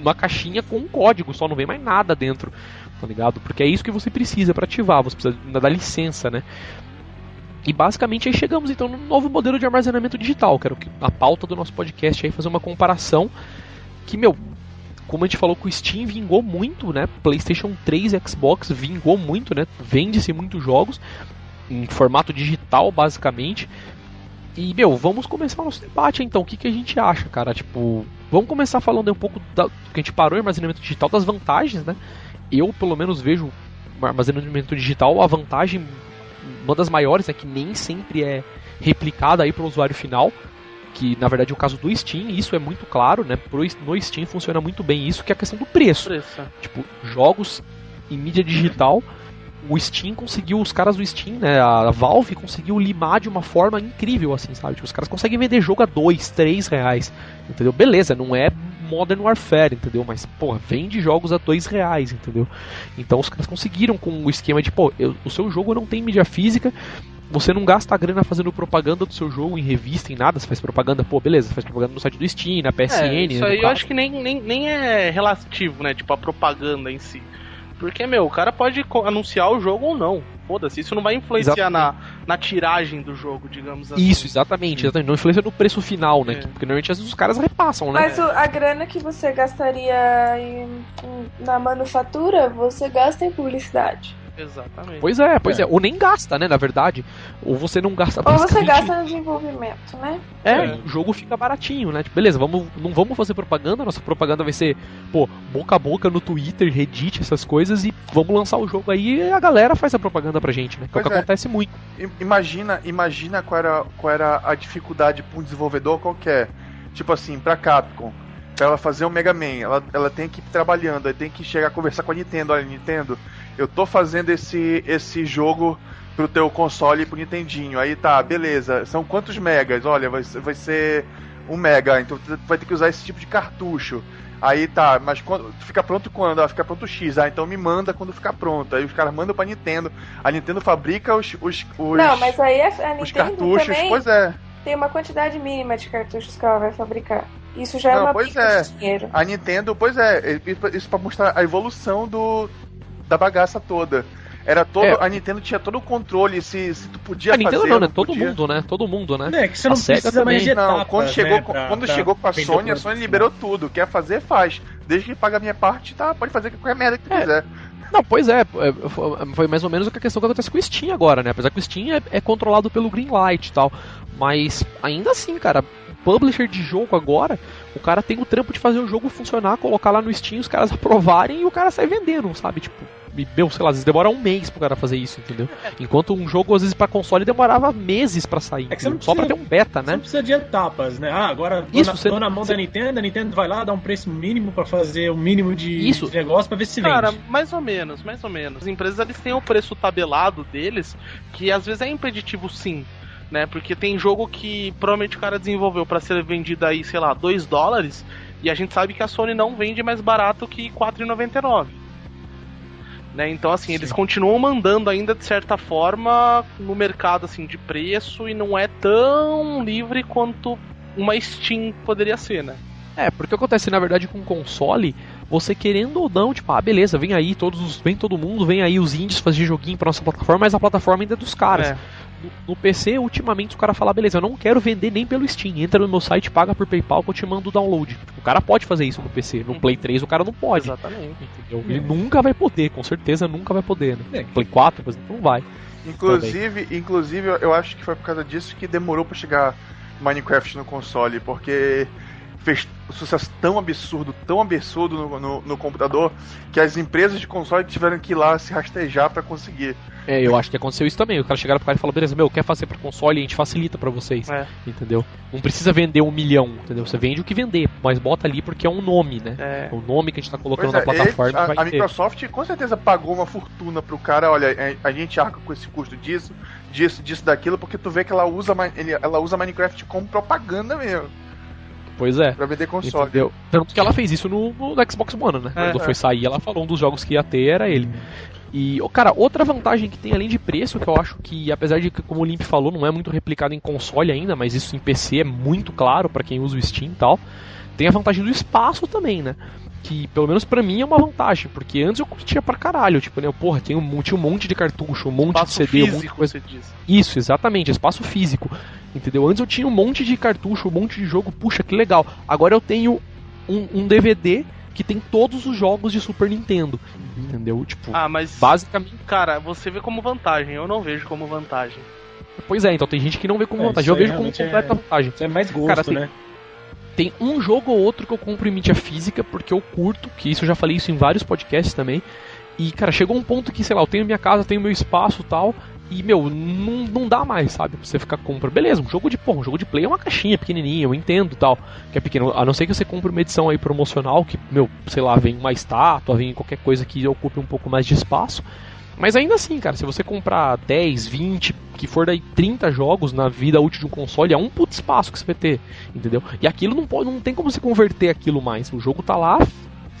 uma caixinha com um código, só não vem mais nada dentro, tá ligado? Porque é isso que você precisa pra ativar, você precisa da licença, né? E basicamente aí chegamos então no novo modelo de armazenamento digital, que era a pauta do nosso podcast aí, fazer uma comparação que, meu, como a gente falou que o Steam vingou muito, né? PlayStation 3 e Xbox vingou muito, né? Vende-se muitos jogos em formato digital, basicamente. E, meu, vamos começar o nosso debate então. O que, que a gente acha, cara? Tipo, vamos começar falando um pouco da, do que a gente parou em armazenamento digital, das vantagens, né? Eu, pelo menos, vejo o armazenamento digital, a vantagem, uma das maiores, é que nem sempre é replicada aí para o usuário final que na verdade é o caso do Steam, isso é muito claro, né? No Steam funciona muito bem isso, que é a questão do preço. Preço. Tipo, jogos em mídia digital, o Steam conseguiu, os caras do Steam, né? A Valve conseguiu limar de uma forma incrível, assim, sabe? Tipo, os caras conseguem vender jogo a 2, 3 reais, entendeu? Beleza, não é Modern Warfare, entendeu? Mas, porra, vende jogos a 2 reais, entendeu? Então os caras conseguiram com o esquema de, pô, eu- o seu jogo não tem mídia física, você não gasta a grana fazendo propaganda do seu jogo em revista, em nada, você faz propaganda, pô, beleza, você faz propaganda no site do Steam, na PSN, É, isso no aí eu acho que nem, nem, nem é relativo, né? Tipo, a propaganda em si. Porque, meu, o cara pode anunciar o jogo ou não. Foda-se, isso não vai influenciar na, na tiragem do jogo, digamos assim. Isso, exatamente, exatamente. Não influencia no preço final, né? É. Porque normalmente às vezes os caras repassam, né? Mas o- a grana que você gastaria em- em- na manufatura, você gasta em publicidade. Exatamente. Pois é, pois é. Ou nem gasta, né? Na verdade. Ou você não gasta Ou você gasta no desenvolvimento, né? É, É. o jogo fica baratinho, né? Tipo, beleza, vamos, não vamos fazer propaganda, nossa propaganda vai ser, pô, boca a boca no Twitter, Reddit, essas coisas, e vamos lançar o jogo aí e a galera faz a propaganda pra gente, né? Que é o que é. acontece muito. Imagina, imagina qual era, qual era a dificuldade para um desenvolvedor qualquer. Tipo assim, pra Capcom. Pra ela fazer o Mega Man, ela, ela tem que ir trabalhando, aí tem que chegar a conversar com a Nintendo. Olha, Nintendo, eu tô fazendo esse, esse jogo pro teu console e pro Nintendinho. Aí tá, beleza. São quantos megas? Olha, vai, ser- vai ser um mega, então tu vai ter que usar esse tipo de cartucho. Aí tá, mas quando, fica pronto quando? Ah, fica pronto X. Ah, então me manda quando ficar pronto. Aí os caras mandam pra Nintendo. A Nintendo fabrica os, os, os, Não, mas aí a, a Nintendo cartuchos. também Pois é. tem uma quantidade mínima de cartuchos que ela vai fabricar. Isso já é Não, uma pois é. de dinheiro. A Nintendo, pois é, isso pra mostrar a evolução do da bagaça toda. Era todo. É. A Nintendo tinha todo o controle se, se tu podia a fazer. A Nintendo não, né? Todo podia. mundo, né? Todo mundo, né? É, que você não a precisa mais de etapas, não, quando chegou, né, pra, quando pra chegou com a Sony, a Sony liberou tudo. Quer fazer, faz. Desde que paga a minha parte, tá? Pode fazer qualquer merda que tu é. quiser. Não, pois é, é foi mais ou menos a questão que acontece com o Steam agora, né? Apesar que o Steam é, é controlado pelo Greenlight e tal. Mas ainda assim, cara, publisher de jogo agora, o cara tem o trampo de fazer o jogo funcionar, colocar lá no Steam, os caras (laughs) aprovarem e o cara sai vendendo, sabe? Tipo, meu, sei lá, às vezes demora um mês pro cara fazer isso, entendeu? (laughs) Enquanto um jogo, às vezes, pra console demorava meses para sair. É precisa, só pra ter um beta, né? Você não precisa de etapas, né? Ah, agora isso, tô, na, tô na mão você... da Nintendo, a Nintendo vai lá, dá um preço mínimo para fazer o um mínimo de, isso. de negócio pra ver se vende. Cara, mais ou menos, mais ou menos. As empresas, eles têm o preço tabelado deles, que às vezes é impeditivo sim né? Porque tem jogo que provavelmente o cara desenvolveu para ser vendido aí, sei lá, 2 dólares, e a gente sabe que a Sony não vende mais barato que 4,99. Né? Então assim, Sim. eles continuam mandando ainda de certa forma no mercado assim de preço e não é tão livre quanto uma Steam poderia ser, né? É, porque acontece na verdade com o console, você querendo ou não, tipo, ah, beleza, vem aí todos os, vem todo mundo, vem aí os indies fazer joguinho pra nossa plataforma, mas a plataforma ainda é dos caras. É no, no, PC, ultimamente, o cara fala, beleza, eu não quero vender nem pelo Steam. Entra no meu site, paga por PayPal que eu te mando o download. O cara pode fazer isso no PC. No Play 3 o cara não pode. Exatamente. Entendeu? Ele nunca vai poder, com certeza nunca vai poder. Né? É. Play 4, por exemplo, não vai. Inclusive, inclusive, eu acho que foi por causa disso que demorou para chegar Minecraft no console, porque fez um sucesso tão absurdo, tão absurdo no, no, no, computador, que as empresas de console tiveram que ir lá se rastejar para conseguir. É, eu acho que aconteceu isso também. O cara chegaram pro cara e falou, beleza, meu, quer fazer para console, a gente facilita para vocês. É. Entendeu? Não precisa vender um milhão, entendeu? Você vende o que vender, mas bota ali porque é um nome, né? É. O nome que a gente tá colocando na é, plataforma. Ele, a, a Microsoft com certeza pagou uma fortuna pro cara, olha, é, a gente arca com esse custo disso, disso, disso, daquilo, porque tu vê que ela usa, ela usa Minecraft como propaganda mesmo. Pois é. Pra vender console. Entendeu? Tanto que ela fez isso no, no Xbox One, né? É, Quando é. foi sair, ela falou um dos jogos que ia ter era ele. E, cara, outra vantagem que tem além de preço, que eu acho que, apesar de que, como o Limp falou, não é muito replicado em console ainda, mas isso em PC é muito claro para quem usa o Steam e tal, tem a vantagem do espaço também, né? Que, pelo menos para mim, é uma vantagem, porque antes eu curtia pra caralho, tipo, né? Porra, tinha um, tinha um monte de cartucho, um monte espaço de CD, físico, um monte de coisa. Isso, exatamente, espaço físico. Entendeu? Antes eu tinha um monte de cartucho, um monte de jogo, puxa, que legal. Agora eu tenho um, um DVD que tem todos os jogos de Super Nintendo. Entendeu? Tipo, ah, mas basicamente. Cara, você vê como vantagem, eu não vejo como vantagem. Pois é, então tem gente que não vê como é, vantagem. Eu vejo como completa é... vantagem. Isso é mais gosto, Cara, tem, né? Tem um jogo ou outro que eu compro em mídia física, porque eu curto, que isso eu já falei isso em vários podcasts também. E, cara, chegou um ponto que, sei lá, eu tenho minha casa, tenho meu espaço tal, e, meu, não, não dá mais, sabe? Você ficar compra. Beleza, um jogo de, pô, um jogo de play é uma caixinha pequenininha, eu entendo tal. Que é pequeno. A não ser que você compre uma edição aí promocional, que, meu, sei lá, vem uma estátua, vem qualquer coisa que ocupe um pouco mais de espaço. Mas ainda assim, cara, se você comprar 10, 20, que for daí 30 jogos na vida útil de um console, é um puto espaço que você vai ter, entendeu? E aquilo não pode, não tem como você converter aquilo mais. O jogo tá lá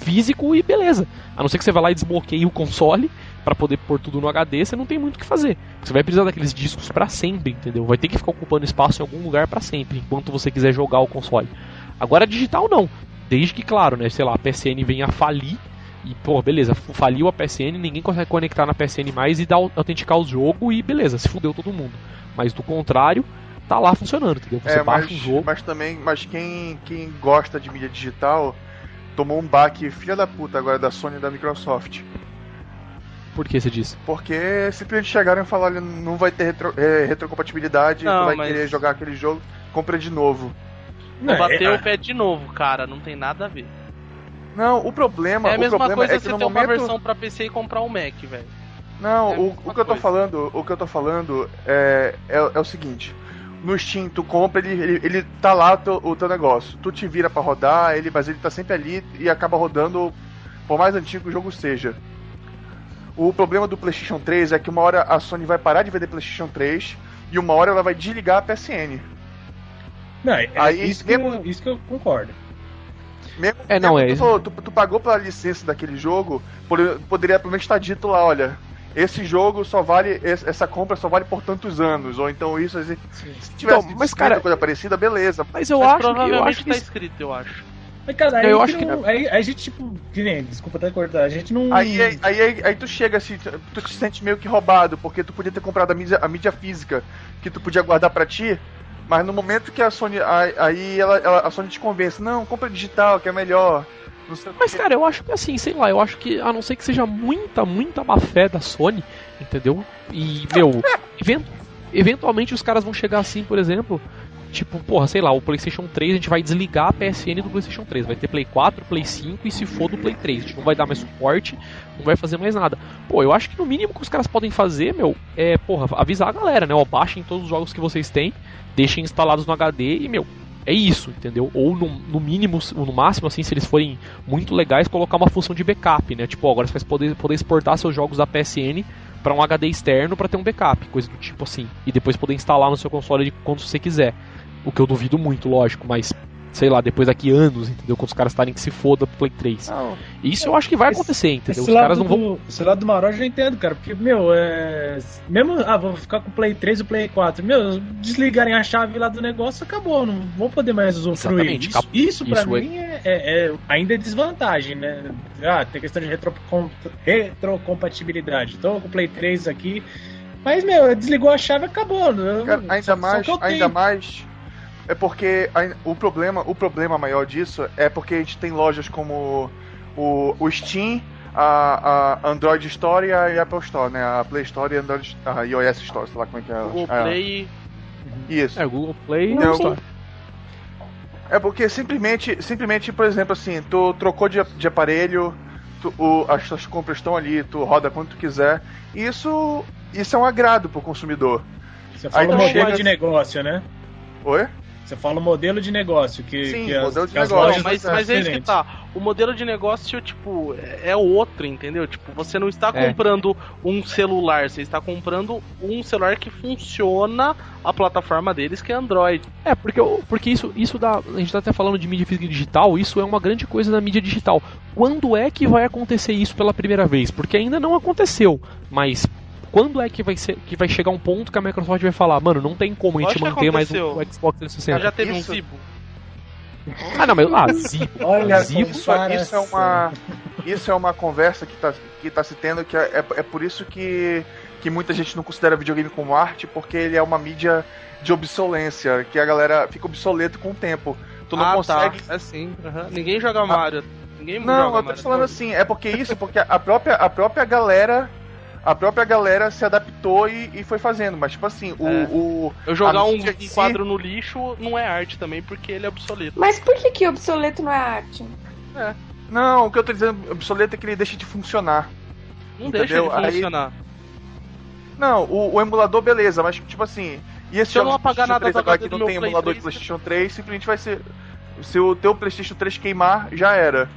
físico e beleza. A não ser que você vá lá e desbloqueie o console para poder pôr tudo no HD, você não tem muito o que fazer. Você vai precisar daqueles discos para sempre, entendeu? Vai ter que ficar ocupando espaço em algum lugar para sempre, enquanto você quiser jogar o console. Agora digital não. Desde que, claro, né, sei lá, a PSN venha a falir e, pô, beleza, faliu a PSN, ninguém consegue conectar na PSN mais e dar, autenticar o jogo e beleza, se fudeu todo mundo. Mas do contrário, tá lá funcionando, entendeu? Você é, baixa mas, um jogo. Mas também, mas quem, quem gosta de mídia digital tomou um baque filha da puta agora da Sony e da Microsoft. Por que você disse? Porque simplesmente chegaram e falaram, não vai ter retro, é, retrocompatibilidade, não, vai mas... querer jogar aquele jogo, compra de novo. Não, bateu é... o pé de novo, cara, não tem nada a ver. Não, o problema é a mesma problema coisa é que você ter momento... uma versão para PC e comprar um Mac, velho. Não, é o, o que eu tô falando, o que eu tô falando é, é, é o seguinte. No Steam, tu compra, ele, ele, ele tá lá tu, o teu negócio. Tu te vira para rodar, ele, mas ele tá sempre ali e acaba rodando, por mais antigo que o jogo seja. O problema do PlayStation 3 é que uma hora a Sony vai parar de vender PlayStation 3 e uma hora ela vai desligar a PSN. Não, é, Aí, isso, mesmo, que eu, isso que eu concordo. Mesmo, é, não, é tu, tu, tu, pagou pela licença daquele jogo, poderia provavelmente estar dito lá, olha, esse jogo só vale, essa compra só vale por tantos anos, ou então isso, se tivesse então, mas cara, coisa parecida, beleza. Mas eu mas acho provavelmente que eu acho que tá escrito, eu acho. Mas, cara, aí, eu acho que não, aí, a gente, tipo, que nem, desculpa até cortar, a gente não. Aí, aí, aí, aí, tu chega assim, tu te sente meio que roubado, porque tu podia ter comprado a mídia, a mídia física que tu podia guardar para ti, mas no momento que a Sony. Aí ela, ela, a Sony te convence, não, compra digital, que é melhor. Mas, cara, eu acho que assim, sei lá, eu acho que, a não ser que seja muita, muita má fé da Sony, entendeu? E, meu, event eventualmente os caras vão chegar assim, por exemplo, tipo, porra, sei lá, o PlayStation 3 a gente vai desligar a PSN do PlayStation 3, vai ter Play 4, Play 5 e se for do Play 3, a gente não vai dar mais suporte, não vai fazer mais nada. Pô, eu acho que no mínimo que os caras podem fazer, meu, é, porra, avisar a galera, né? Ó, baixem todos os jogos que vocês têm, deixem instalados no HD e, meu, é isso, entendeu? Ou no, no mínimo, no máximo, assim, se eles forem muito legais, colocar uma função de backup, né? Tipo, agora você vai poder, poder exportar seus jogos da PSN para um HD externo para ter um backup, coisa do tipo assim, e depois poder instalar no seu console de quando você quiser. O que eu duvido muito, lógico, mas sei lá, depois daqui anos, entendeu? Quando os caras estarem que se foda pro Play 3. Não, Isso eu acho que vai acontecer, entendeu? Os caras não vão. Esse lado do Maró eu já entendo, cara. Porque, meu, é. Mesmo. Ah, vou ficar com o Play 3 e o Play 4. Meu, desligarem a chave lá do negócio, acabou. Não vou poder mais usufruir. Isso, isso pra isso é mim é... É, é, ainda é desvantagem, né? Ah, tem questão de retro, retrocompatibilidade. Tô com o Play 3 aqui. Mas, meu, desligou a chave acabou. Cara, ainda só, mais, só ainda mais é porque a, o problema, o problema maior disso é porque a gente tem lojas como o, o Steam, a, a Android Store e a Apple Store, né? A Play Store e a, Android, a iOS Store, sei lá como é que é. Google é, Play. Isso. É, Google Play e Store. É porque simplesmente, simplesmente, por exemplo, assim, tu trocou de, de aparelho, tu, o, as tuas compras estão ali, tu roda quanto tu quiser. Isso, isso é um agrado pro consumidor. Você fala Aí modelo chega... de negócio, né? Oi? Você fala o modelo de negócio que, Sim, que modelo as, de negócio. Não, mas, mas é isso que tá. O modelo de negócio, tipo, é, é outro, entendeu? Tipo, você não está é. comprando um celular, você está comprando um celular que funciona a plataforma deles, que é Android. É, porque, porque isso, isso dá. A gente está até falando de mídia física digital, isso é uma grande coisa na mídia digital. Quando é que vai acontecer isso pela primeira vez? Porque ainda não aconteceu, mas quando é que vai, ser, que vai chegar um ponto que a Microsoft vai falar, mano, não tem como a gente manter mais o, Xbox 360? Já teve isso. um Zibo. Ah, não, mas. Ah, Zibo. (laughs) Olha, Zibo. Isso, isso, é uma. Isso é uma conversa que tá, que tá se tendo, que é, é, é por isso que, que muita gente não considera videogame como arte, porque ele é uma mídia de obsolência, que a galera fica obsoleto com o tempo. Tu não ah, tá. consegue. Tá. É sim. Uhum. Ninguém joga ah. Mario. Ninguém não, joga eu tô Mario. falando assim, é porque isso, porque a própria, a própria galera a própria galera se adaptou e, e foi fazendo. Mas, tipo assim, o. É. o eu jogar um, um quadro no lixo não é arte também, porque ele é obsoleto. Mas por que, que obsoleto não é arte? É. Não, o que eu tô dizendo obsoleto é que ele deixa de funcionar. Não entendeu? deixa de funcionar. Aí... Não, o, o, emulador, beleza, mas tipo assim. E esse Se eu não apagar nada agora que não tem emulador 3, de PlayStation 3, simplesmente vai ser. Se o teu PlayStation 3 queimar, já era.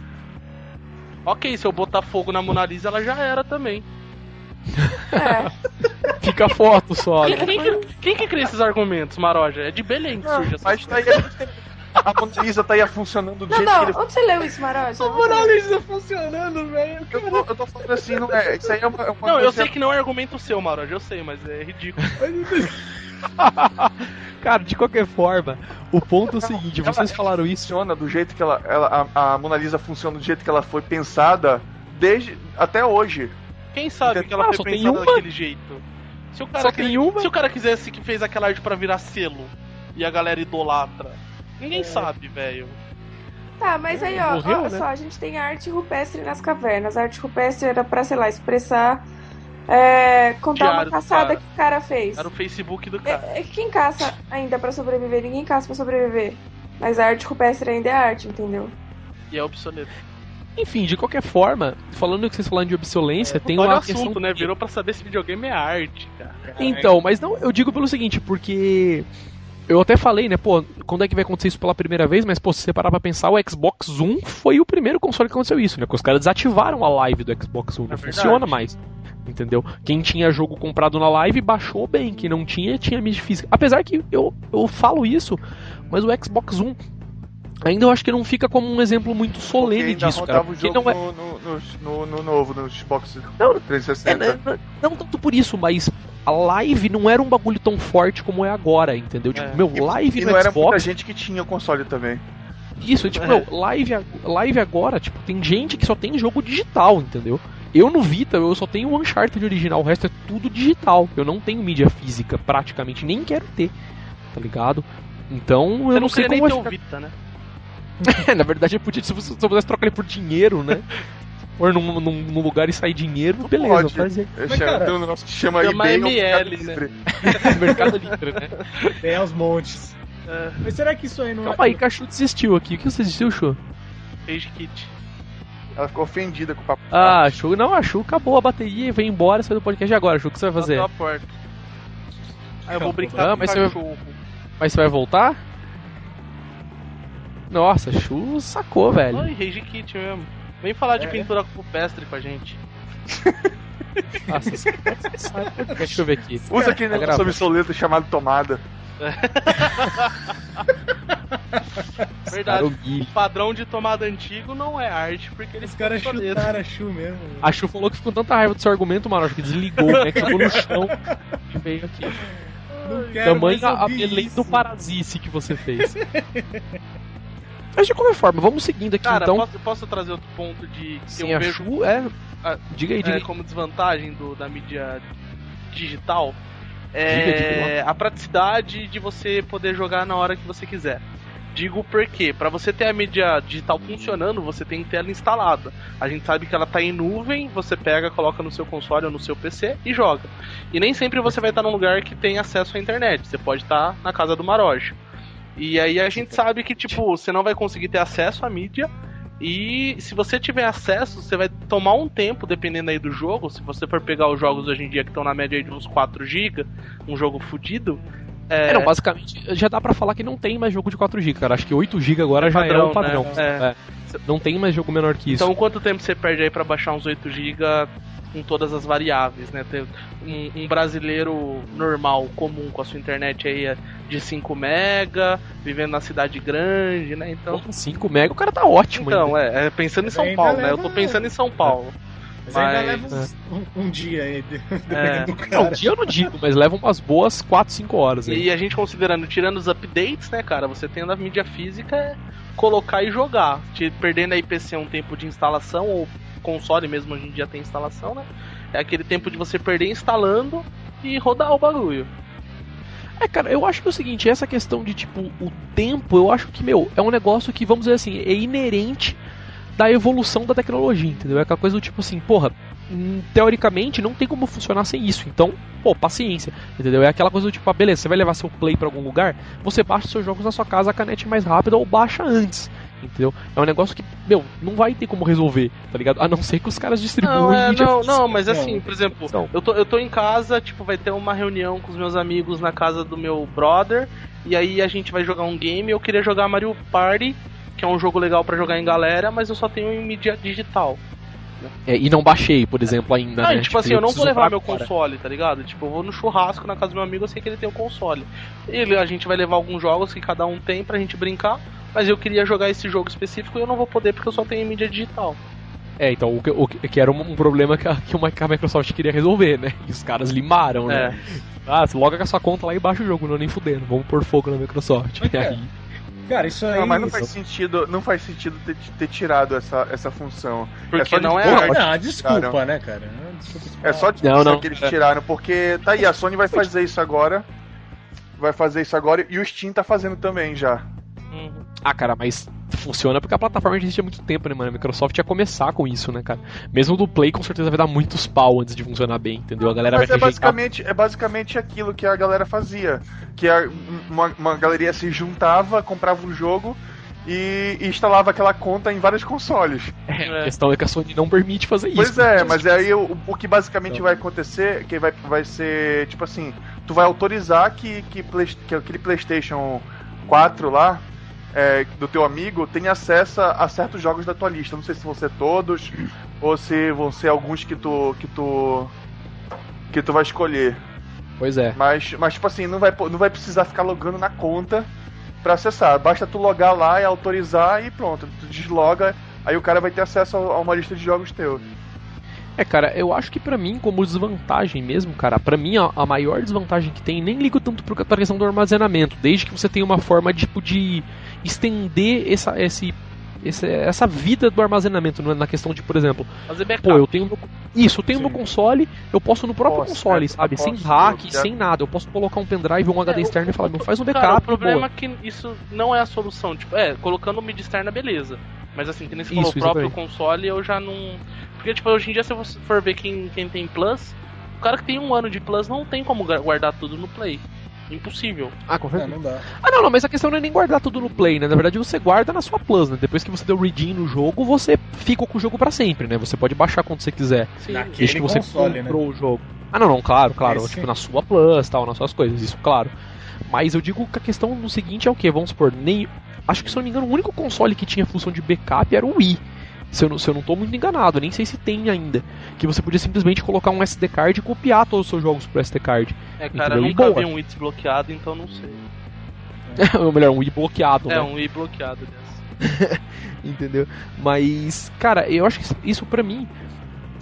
Ok, se eu botar fogo na Mona Lisa, ela já era também. É. Fica foto só. Quem, quem, que, quem que cria esses argumentos, Maroja? É de Belém que surge essa Mas tá aí, a Mona Lisa tá aí funcionando do não, jeito não, que ele... onde você leu isso, Maroja? A Mona Lisa funcionando, velho. Eu, eu, tô falando assim, não é. Isso aí é uma. É uma não, eu sei que não é argumento seu, Maroja, eu sei, mas é ridículo. (laughs) (laughs) Cara, de qualquer forma, o ponto é o seguinte, ela, vocês falaram isso. Funciona do jeito que ela. ela a, a Mona Lisa funciona do jeito que ela foi pensada desde até hoje. Quem sabe Entendeu? que ela ah, foi pensada daquele jeito? Se o cara, só tem uma? se o cara quisesse que fez aquela arte para virar selo e a galera idolatra, ninguém é. sabe, velho. Tá, mas aí, ó, Morreu, olha né? só, a gente tem a arte rupestre nas cavernas. A arte rupestre era pra, sei lá, expressar. É, contar Diário uma caçada que o cara fez. Era o Facebook do cara. É, é, quem caça ainda para sobreviver? Ninguém caça para sobreviver. Mas a arte rupestre ainda é arte, entendeu? E é obsoleto. Enfim, de qualquer forma, falando que vocês falaram de obsolência, é, tem uma assunto, questão... né? Virou para saber se videogame é arte, cara. Então, mas não, eu digo pelo seguinte, porque eu até falei, né, pô, quando é que vai acontecer isso pela primeira vez, mas, pô, se você parar pra pensar, o Xbox One foi o primeiro console que aconteceu isso, né? Porque os caras desativaram a live do Xbox One, é não funciona mais. Entendeu? Quem tinha jogo comprado na live baixou bem, quem não tinha, tinha mídia física. Apesar que eu, eu falo isso, mas o Xbox One ainda eu acho que não fica como um exemplo muito solene disso, cara. Jogo não é... no, no, no, no, novo, no Xbox não, 360. É, não, não, tanto por isso, mas a live não era um bagulho tão forte como é agora, entendeu? Tipo, é. meu, live e no não Xbox... era muita gente que tinha o console também. Isso, tipo, é. meu, live, live agora, tipo, tem gente que só tem jogo digital, entendeu? Eu no Vita, eu só tenho o Uncharted original, o resto é tudo digital. Eu não tenho mídia física, praticamente, nem quero ter, tá ligado? Então, Você eu não, sei como vai ter o Vita, né? (laughs) Na verdade, eu podia, se você se eu pudesse trocar ele por dinheiro, né? (laughs) Pôr num, num, num, lugar e sair dinheiro, beleza, Pode. fazer. Mas, cara, tem um negócio que chama Chama eBay ML, ou né? (laughs) Mercado Livre, né? Tem aos montes. É, Mas será que isso aí não Calma é. aí, que a Chu desistiu aqui. O que você desistiu, Chu? Rage Kit. Ela ficou ofendida com o papo. Ah, Chu, não, a Chu acabou a bateria e vem embora, sai do podcast agora. Chu, o que você vai fazer? A porta. Aí eu vou brincar Ah, com o mas você vai- cachorro. Mas você vai voltar? Nossa, a Chu sacou, velho. Oi, Rage Kit mesmo. Vem falar de É. pintura rupestre com a gente. (laughs) Nossa, podcast. Deixa eu ver aqui. Usa aquele Tá negócio obsoleto chamado tomada. (laughs) Verdade. O padrão de tomada antigo não é arte, porque eles Os caras chutaram a Chu mesmo. A Chu falou que ficou com tanta raiva do seu argumento, mano, acho que desligou, né? Que no chão e (laughs) veio aqui. Não quero Tamanho a isso. do parasice que você fez. Mas de qualquer forma, vamos seguindo aqui Cara, então. posso, posso trazer outro ponto de que Sim, eu a vejo Chu é. Ah, Diga aí, diga é, como desvantagem do, da mídia digital Diga, é a praticidade de você poder jogar na hora que você quiser. Digo porque, para você ter a mídia digital funcionando, você tem que ter ela instalada. A gente sabe que ela tá em nuvem, você pega, coloca no seu console ou no seu PC e joga. E nem sempre você vai estar num lugar que tem acesso à internet. Você pode estar na casa do Maroja. E aí a gente sabe que, tipo, você não vai conseguir ter acesso à mídia. E se você tiver acesso, você vai tomar um tempo, dependendo aí do jogo. Se você for pegar os jogos hoje em dia que estão na média aí de uns 4 GB, um jogo fudido. É, É, não, basicamente, já dá pra falar que não tem mais jogo de 4GB, cara. Acho que 8GB agora já é padrão, o padrão. né? É. Não tem mais jogo menor que isso. Então, quanto tempo você perde aí pra baixar uns 8 GB com todas as variáveis, né? Ter um, um brasileiro normal, comum, com a sua internet aí é de 5 mega, vivendo na cidade grande, né? Então, Porra, 5 mega, o cara tá ótimo então ainda. é, é pensando em São Ainda Paulo, né? Eu leva- tô pensando em São Paulo. Mas ainda Mas- leva uns- um, um dia aí, dependendo (laughs) É. do Não, cara. dia eu não digo, mas leva umas boas 4, 5 horas aí. E a gente considerando, tirando os updates, né, cara? Você tendo a mídia física é colocar e jogar. Te- Perdendo aí PC um tempo de instalação, ou console mesmo hoje em dia tem instalação, né? É aquele tempo de você perder instalando e rodar o bagulho. É, cara, eu acho que é o seguinte, essa questão de, tipo, o tempo, eu acho que, meu, é um negócio que, vamos dizer assim, é inerente da evolução da tecnologia, entendeu? É aquela coisa do tipo assim, porra, hum, teoricamente não tem como funcionar sem isso, então, pô, paciência, entendeu? É aquela coisa do tipo, ah, beleza, você vai levar seu play pra algum lugar, você baixa os seus jogos na sua casa, a canete mais rápida ou baixa antes. Entendeu? É um negócio que, meu, não vai ter como resolver, tá ligado? A não ser que os caras distribuem Não, é, mídia não, física. não, mas assim, por exemplo, Não. eu tô, eu tô em casa, tipo, vai ter uma reunião com os meus amigos na casa do meu brother, e aí a gente vai jogar um game, eu queria jogar Mario Party, que é um jogo legal pra jogar em galera, mas eu só tenho em mídia digital. É, e não baixei, por exemplo, ainda, Ah, né? e, tipo assim, eu não vou levar meu agora. console, tá ligado? Tipo, eu vou no churrasco na casa do meu amigo, eu sei que ele tem o console. Ele, a gente vai levar alguns jogos que cada um tem pra gente brincar, mas eu queria jogar esse jogo específico e eu não vou poder porque eu só tenho mídia digital. É, então, o que, o que era um, um problema que a, que a Microsoft queria resolver, né? E os caras limaram, né? É. Ah, você loga com a sua conta lá e baixa o jogo, não nem fudendo. Vamos pôr fogo na Microsoft. Mas, (laughs) cara, isso aí. Não, mas não faz sentido, não faz sentido ter, ter tirado essa, essa função. Porque só de não é arte. Ah, desculpa, né, cara? Desculpa. É só de Não, não. que eles tiraram, porque tá aí, a Sony vai fazer isso agora. Vai fazer isso agora e o Steam tá fazendo também já. Uhum. Ah, cara, mas funciona porque a plataforma já existe há muito tempo, né, mano? A Microsoft ia começar com isso, né, cara? Mesmo do Play, com certeza vai dar muitos pau antes de funcionar bem, entendeu? A galera Mas vai é basicamente, é basicamente aquilo que a galera fazia. Que a- uma, uma galeria se juntava, comprava um jogo e, instalava aquela conta em vários consoles. A questão é que a Sony não permite fazer isso. Pois é, mas aí o, o que basicamente vai acontecer, que vai, vai ser, tipo assim, tu vai autorizar que, que, Play- que aquele Playstation 4 lá, é, do teu amigo, tenha acesso a, certos jogos da tua lista. Não sei se vão ser todos, ou se vão ser alguns que tu. que tu. que tu vai escolher. Pois é. Mas, mas tipo assim, não vai, não vai precisar ficar logando na conta pra acessar. Basta tu logar lá e autorizar e pronto. Tu desloga, aí o cara vai ter acesso a uma lista de jogos teu. É, cara, eu acho que pra mim, como desvantagem mesmo, cara, pra mim a, a maior desvantagem que tem, nem ligo tanto pro- pra questão do armazenamento, desde que você tenha uma forma tipo de estender essa, esse essa vida do armazenamento é na questão de, por exemplo, fazer backup. Pô, eu tenho isso, eu tenho Sim. meu console, eu posso no próprio posso, console, é, sabe? Sem hack, sem nada. Eu posso colocar um pendrive ou um HD é, externo e falar, meu, faz um backup. Cara, o problema é que isso não é a solução. Tipo, é, colocando mídia externa, beleza. Mas assim, que nem você falou, o próprio console eu já não. Porque, tipo, hoje em dia, se você for ver quem, quem tem Plus, o cara que tem um ano de Plus não tem como guardar tudo no Play. Impossível. Ah, com certeza. É, não dá. Ah, não, não, mas a questão não é nem guardar tudo no Play, né? Na verdade, você guarda na sua Plus, né? Depois que você deu redeem no jogo, você fica com o jogo para sempre, né? Você pode baixar quando você quiser. Sim. Desde que você console, né? comprou né? o jogo. Ah, não, não, claro, claro. Esse... Tipo, na sua Plus, tal, nas suas coisas, isso, claro. Mas eu digo que a questão no seguinte é o que? Vamos supor, nem. Acho que se eu não me engano, o único console que tinha função de backup era o Wii. Se eu, não, se eu não tô muito enganado, nem sei se tem ainda. Que você podia simplesmente colocar um SD card e copiar todos os seus jogos pro SD card. É, cara, eu nunca vi um Wii desbloqueado, então não sei. (laughs) Ou melhor, um Wii bloqueado, É, né? um Wii bloqueado. (laughs) Entendeu? Mas, cara, eu acho que isso pra mim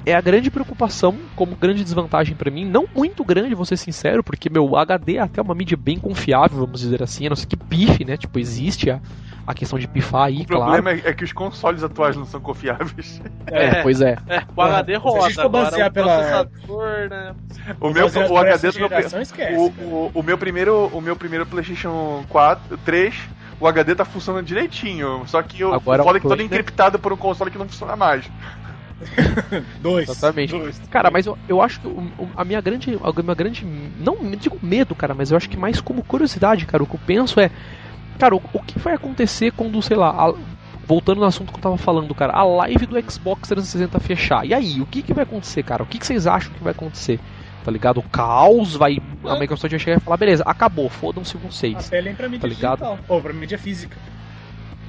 é a grande preocupação, como grande desvantagem para mim, não muito grande, vou ser sincero, porque meu HD é até uma mídia bem confiável, vamos dizer assim, a não ser que pife, né? Tipo, existe a, a questão de pifar aí, o claro. O problema é, é que os consoles atuais não são confiáveis. É, (laughs) é pois é. é. O HD roda, se agora o pela... né? O meu o HD do meu esquece, o, o, o, meu primeiro o meu primeiro PlayStation 4, 3 o HD tá funcionando direitinho, só que o Agora, foda é que todo encriptado por um console que não funciona mais. (laughs) dois. Exatamente. Dois. Cara, mas eu, eu acho que a minha grande. A minha grande. Não digo medo, cara, mas eu acho que mais como curiosidade, cara. O que eu penso é. Cara, o, o que vai acontecer quando, sei lá. A, voltando no assunto que eu tava falando, cara, a live do Xbox 360 fechar. E aí, o que, que vai acontecer, cara? O que, que vocês acham que vai acontecer? Tá ligado? O caos vai. A Microsoft vai chegar e falar, beleza, acabou, fodam-se vocês. Apelem pra mídia tá ligado? digital. Ou pra mídia física.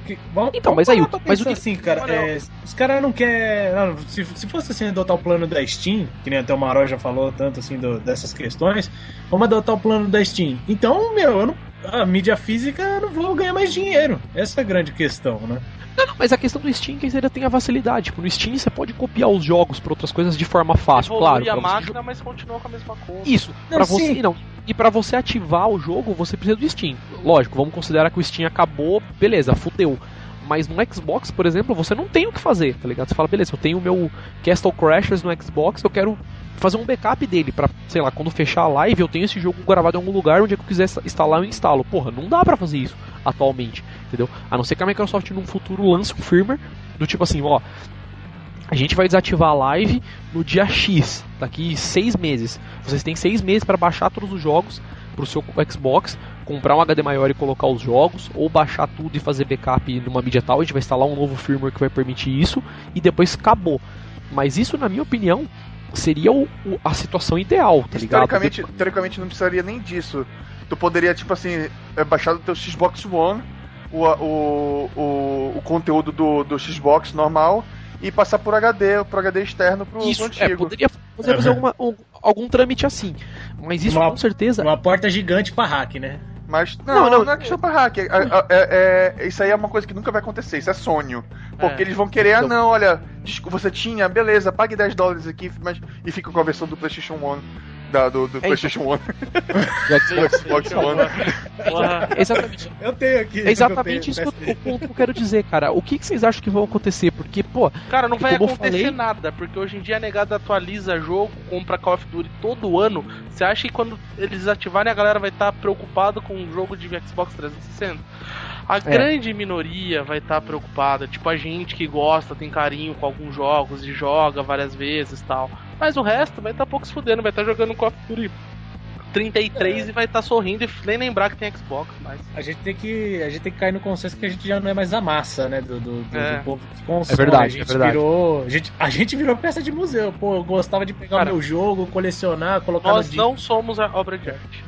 Que, vamos, então, vamos mas aí, mas o que assim, cara, é, os caras não querem. Se, se fosse assim adotar o plano da Steam, que nem até o Maró já falou tanto assim do, dessas questões, vamos adotar o plano da Steam. Então, meu, eu não, a mídia física eu não vou ganhar mais dinheiro. Essa é a grande questão, né? Não, não, mas a questão do Steam é que ainda tem a facilidade. Tipo, no Steam você pode copiar os jogos para outras coisas de forma fácil, Evolui claro. a máquina, mas continua com a mesma coisa. Isso. Para você, não. E para você ativar o jogo, você precisa do Steam. Lógico, vamos considerar que o Steam acabou, beleza, fudeu. Mas no Xbox, por exemplo, você não tem o que fazer, tá ligado? Você fala, beleza, eu tenho o meu Castle Crashers no Xbox, eu quero fazer um backup dele para, sei lá, quando fechar a live, eu tenho esse jogo gravado em algum lugar onde é eu quiser instalar, eu instalo. Porra, não dá para fazer isso atualmente, entendeu? A não ser que a Microsoft num futuro lance um firmware do tipo assim, ó, a gente vai desativar a live no dia X, daqui seis meses. Vocês têm seis meses para baixar todos os jogos para o seu Xbox, comprar um HD maior e colocar os jogos, ou baixar tudo e fazer backup numa mídia tal. A gente vai instalar um novo firmware que vai permitir isso e depois acabou. Mas isso, na minha opinião, seria o, o, a situação ideal, tá ligado? Teoricamente, teoricamente não precisaria nem disso. Tu poderia, tipo assim, é, baixar do teu Xbox One o, o, o, o conteúdo do, do Xbox normal e passar por HD, por HD externo pro, isso, pro é, antigo. É, poderia, fazer alguma, um, algum trâmite assim. Mas isso uma, com certeza. Uma porta gigante para hack, né? Mas não, não, não, não é questão pra hack. É, é, é, isso aí é uma coisa que nunca vai acontecer, isso é sonho. Porque é. eles vão querer, ah então não, olha, você tinha, beleza, pague 10 dólares aqui mas, e fica com a versão do Playstation 1 da, do, do é PlayStation One. (laughs) do Xbox One. exatamente. Eu tenho aqui. É exatamente isso que o ponto que eu quero dizer, cara. O que, que vocês acham que vai acontecer? Porque, pô. Cara, não vai acontecer falei... nada, porque hoje em dia a negada atualiza jogo, compra Call of Duty todo ano. Você acha que quando eles ativarem a galera vai estar tá preocupado com um jogo de Xbox 360? A é. grande minoria vai estar tá preocupada, tipo a gente que gosta, tem carinho com alguns jogos e joga várias vezes tal. Mas o resto vai estar tá pouco se fudendo, vai estar tá jogando Call of Duty 33 é. e vai estar tá sorrindo e nem lembrar que tem Xbox mais. A gente tem que a gente tem que cair no consenso que a gente já não é mais a massa, né, do, do, do, é. do povo que consome. É verdade, a gente é verdade. virou, a gente, a gente virou peça de museu. Pô, eu gostava de pegar Cara, o meu jogo, colecionar, colocar Nós não somos a obra de arte.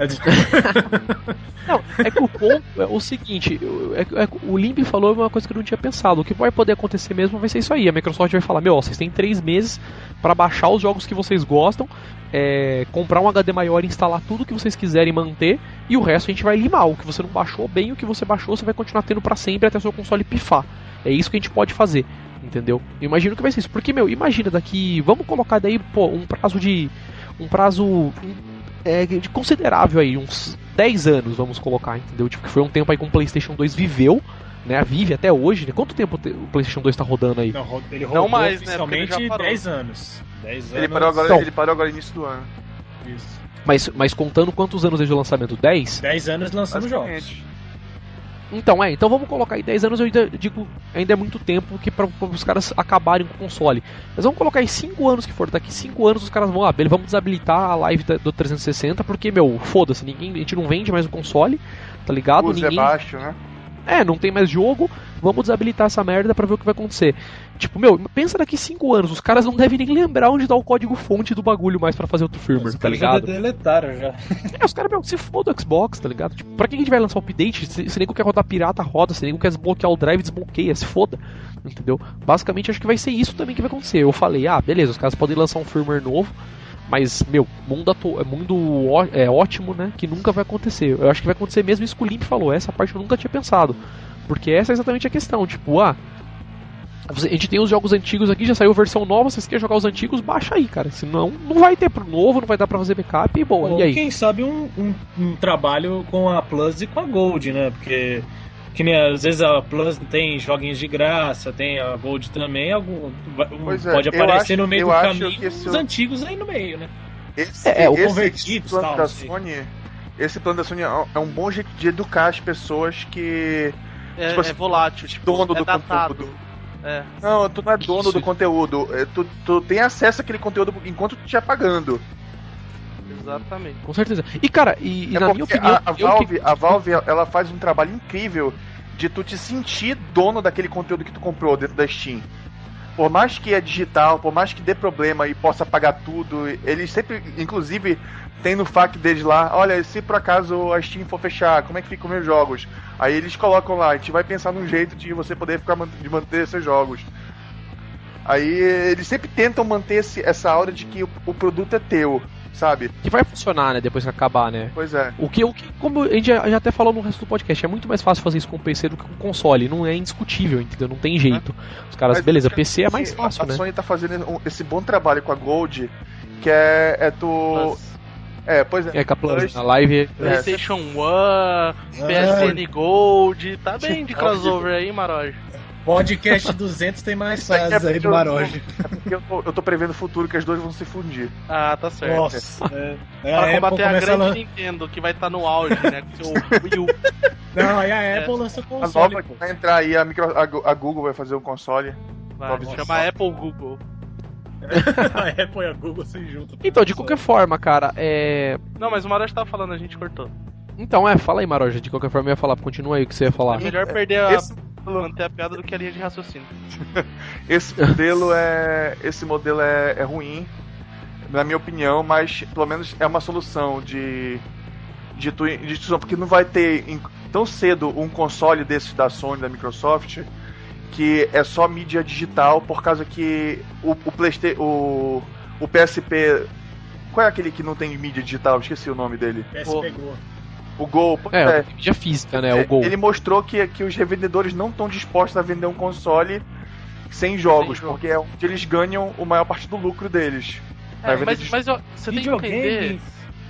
É (laughs) não, é que o ponto é o seguinte: é, é, o Limp falou uma coisa que eu não tinha pensado. O que vai poder acontecer mesmo vai ser isso aí. A Microsoft vai falar: Meu, vocês têm três meses para baixar os jogos que vocês gostam, é, comprar um HD maior, instalar tudo que vocês quiserem manter, e o resto a gente vai limar. O que você não baixou bem, o que você baixou, você vai continuar tendo para sempre até o seu console pifar. É isso que a gente pode fazer, entendeu? Eu imagino que vai ser isso. Porque, meu, imagina daqui. Vamos colocar daí, pô, um prazo de. Um prazo é, de considerável aí, uns 10 anos, vamos colocar, entendeu? Tipo, que foi um tempo aí que o PlayStation 2 viveu, né? Vive até hoje, né? Quanto tempo o PlayStation 2 tá rodando aí? Não, ele rodou Não mais, né? Porque ele já parou. 10 anos. 10 anos. Ele parou agora, Então. ele parou agora no início do ano. Isso. Mas, mas contando quantos anos desde o lançamento? 10? 10 anos lançando jogos. Então, é, então vamos colocar aí 10 anos, eu ainda digo, ainda é muito tempo que para os caras acabarem com o console. Mas vamos colocar aí 5 anos que for, daqui 5 anos os caras vão, ah, beleza, vamos desabilitar a live da- do 360, porque, meu, foda-se, ninguém, a gente não vende mais o console, tá ligado? Uso é ninguém, baixo, né? é, não tem mais jogo, vamos desabilitar essa merda pra ver o que vai acontecer. Tipo, meu, pensa daqui 5 anos, os caras não devem nem lembrar onde tá o código fonte do bagulho mais pra fazer outro firmware, tá caras já ligado? deletaram já. É, os caras, meu, se foda o Xbox, tá ligado? Tipo, pra que a gente vai lançar o update? Se, se nego quer rodar pirata, roda. Se nego quer desbloquear o drive, desbloqueia, se foda. Entendeu? Basicamente, acho que vai ser isso também que vai acontecer. Eu falei, ah, beleza, os caras podem lançar um firmware novo. Mas, meu, mundo, atu- mundo ó- é ótimo, né? Que nunca vai acontecer. Eu acho que vai acontecer mesmo isso que o Limp falou. Essa parte eu nunca tinha pensado. Porque essa é exatamente a questão. Tipo, ah, a gente tem os jogos antigos aqui, já saiu versão nova. Vocês querem jogar os antigos? Baixa aí, cara. Senão, não vai ter pro novo, não vai dar pra fazer backup e boa. Ou e aí? quem sabe um, um, um trabalho com a Plus e com a Gold, né? Porque que nem às vezes a Plus tem joguinhos de graça, tem a Gold também, algum, um- Pois é, pode eu aparecer acho- no meio eu do caminho os antigos aí no meio, né? Esse, É, é, o esse, esse plano tal, da sim. Sony. Esse plano da Sony é- é um bom jeito de educar as pessoas que. É, Tipo assim, é volátil, tipo, dono é do datado. É. Não, tu não é dono Isso. do conteúdo. é, Tu, tu tem acesso àquele conteúdo enquanto tu estiver pagando. Exatamente. Com certeza. E cara, e, e é na minha opinião, a, a Valve, que- a Valve, ela faz um trabalho incrível de tu te sentir dono daquele conteúdo que tu comprou dentro da Steam. Por mais que é digital, por mais que dê problema e possa pagar tudo, eles sempre, inclusive, tem no FAQ deles lá, olha, se por acaso a Steam for fechar, como é que ficam meus jogos? Aí eles colocam lá, a gente vai pensar num jeito de você poder ficar de manter seus jogos. Aí eles sempre tentam manter esse- essa aura de que o, o produto é teu, sabe? que vai funcionar, né, depois que acabar, né? Pois é. O que, o que como a gente já, já até falou no resto do podcast, é muito mais fácil fazer isso com o PC do que com o console, não é indiscutível, entendeu? Não tem jeito. Os caras, Mas beleza, PC é mais fácil, a né? Sony tá fazendo um- esse bom trabalho com a Gold, que é, é tu. Plus. É, pois é. É que a Plus, na live PlayStation One, PSN Gold, tá bem de crossover aí, Maroja. Podcast (laughs) 200 tem mais é fases aí do porque eu- Maroja. Porque eu tô, eu tô prevendo o futuro que as duas vão se fundir. Ah, tá certo. Nossa, é. É, Pra a Apple combater a grande lan- Nintendo, que vai estar no auge, né? Com seu Wii U. Não, aí a É. Apple lança A console. nova pô. que vai entrar aí, a, micro, a, a Google vai fazer um console. Vai, Nossa. chama Apple Google. (laughs) a Apple e a Google se juntam. Então, de qualquer forma, cara, é. Não, mas o Maroja tava falando, a gente cortou. Então, é, fala aí, Maroja, de qualquer forma eu ia falar, continua aí o que você ia falar. É melhor perder a. Esse, manter a piada do que a linha de raciocínio. (laughs) esse modelo é. Esse modelo é, é ruim, na minha opinião, mas pelo menos é uma solução de. De, tu, de tu- porque não vai ter em- tão cedo um console desses da Sony, da Microsoft, que é só mídia digital, por causa que o, o PlayStation. O, o PSP. Qual é aquele que não tem mídia digital? Esqueci o nome dele. PSP Go. O Gol. É, é. tem mídia física, né? O Gol. Ele mostrou que, que os revendedores não estão dispostos a vender um console sem jogos, Sem porque é onde eles ganham a maior parte do lucro deles. É, mas, de- mas ó, você tem que entender.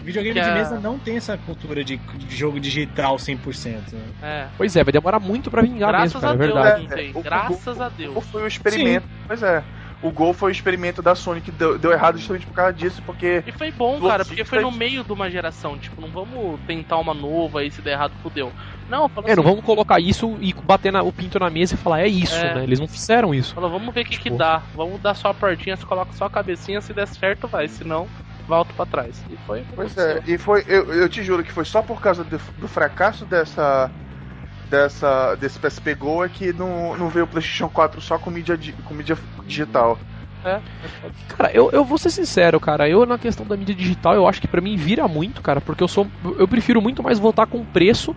Videogame, de a- mesa não tem essa cultura de, de jogo digital 100%. né? É, Pois é, vai demorar muito pra vingar graças mesmo, cara, a é Deus verdade. não tem. O- o- Graças a O Deus. Foi o experimento. Pois é. O Gol foi o experimento da Sony que deu, deu errado justamente por causa disso, porque. E foi bom, cara, porque foi no meio de uma geração. Tipo, não vamos tentar uma nova aí, se der errado, fudeu. Não, fala É, não assim, vamos colocar isso e bater na- o pinto na mesa e falar, é isso, É. né? Eles não fizeram isso. fala, vamos ver o que, que Tipo- dá. Vamos dar só a portinha, você coloca só a cabecinha, se der certo, vai. Se não, volta pra trás. E foi. Pois é, e foi. Eu, eu te juro que foi só por causa do, do fracasso dessa. Dessa, desse PSP Go é que não, não veio o PlayStation 4 só com mídia, di- com mídia digital. É, Cara, eu, eu vou ser sincero, cara. Eu, na questão da mídia digital, eu acho que pra mim vira muito, cara, porque eu sou. Eu prefiro muito mais voltar com preço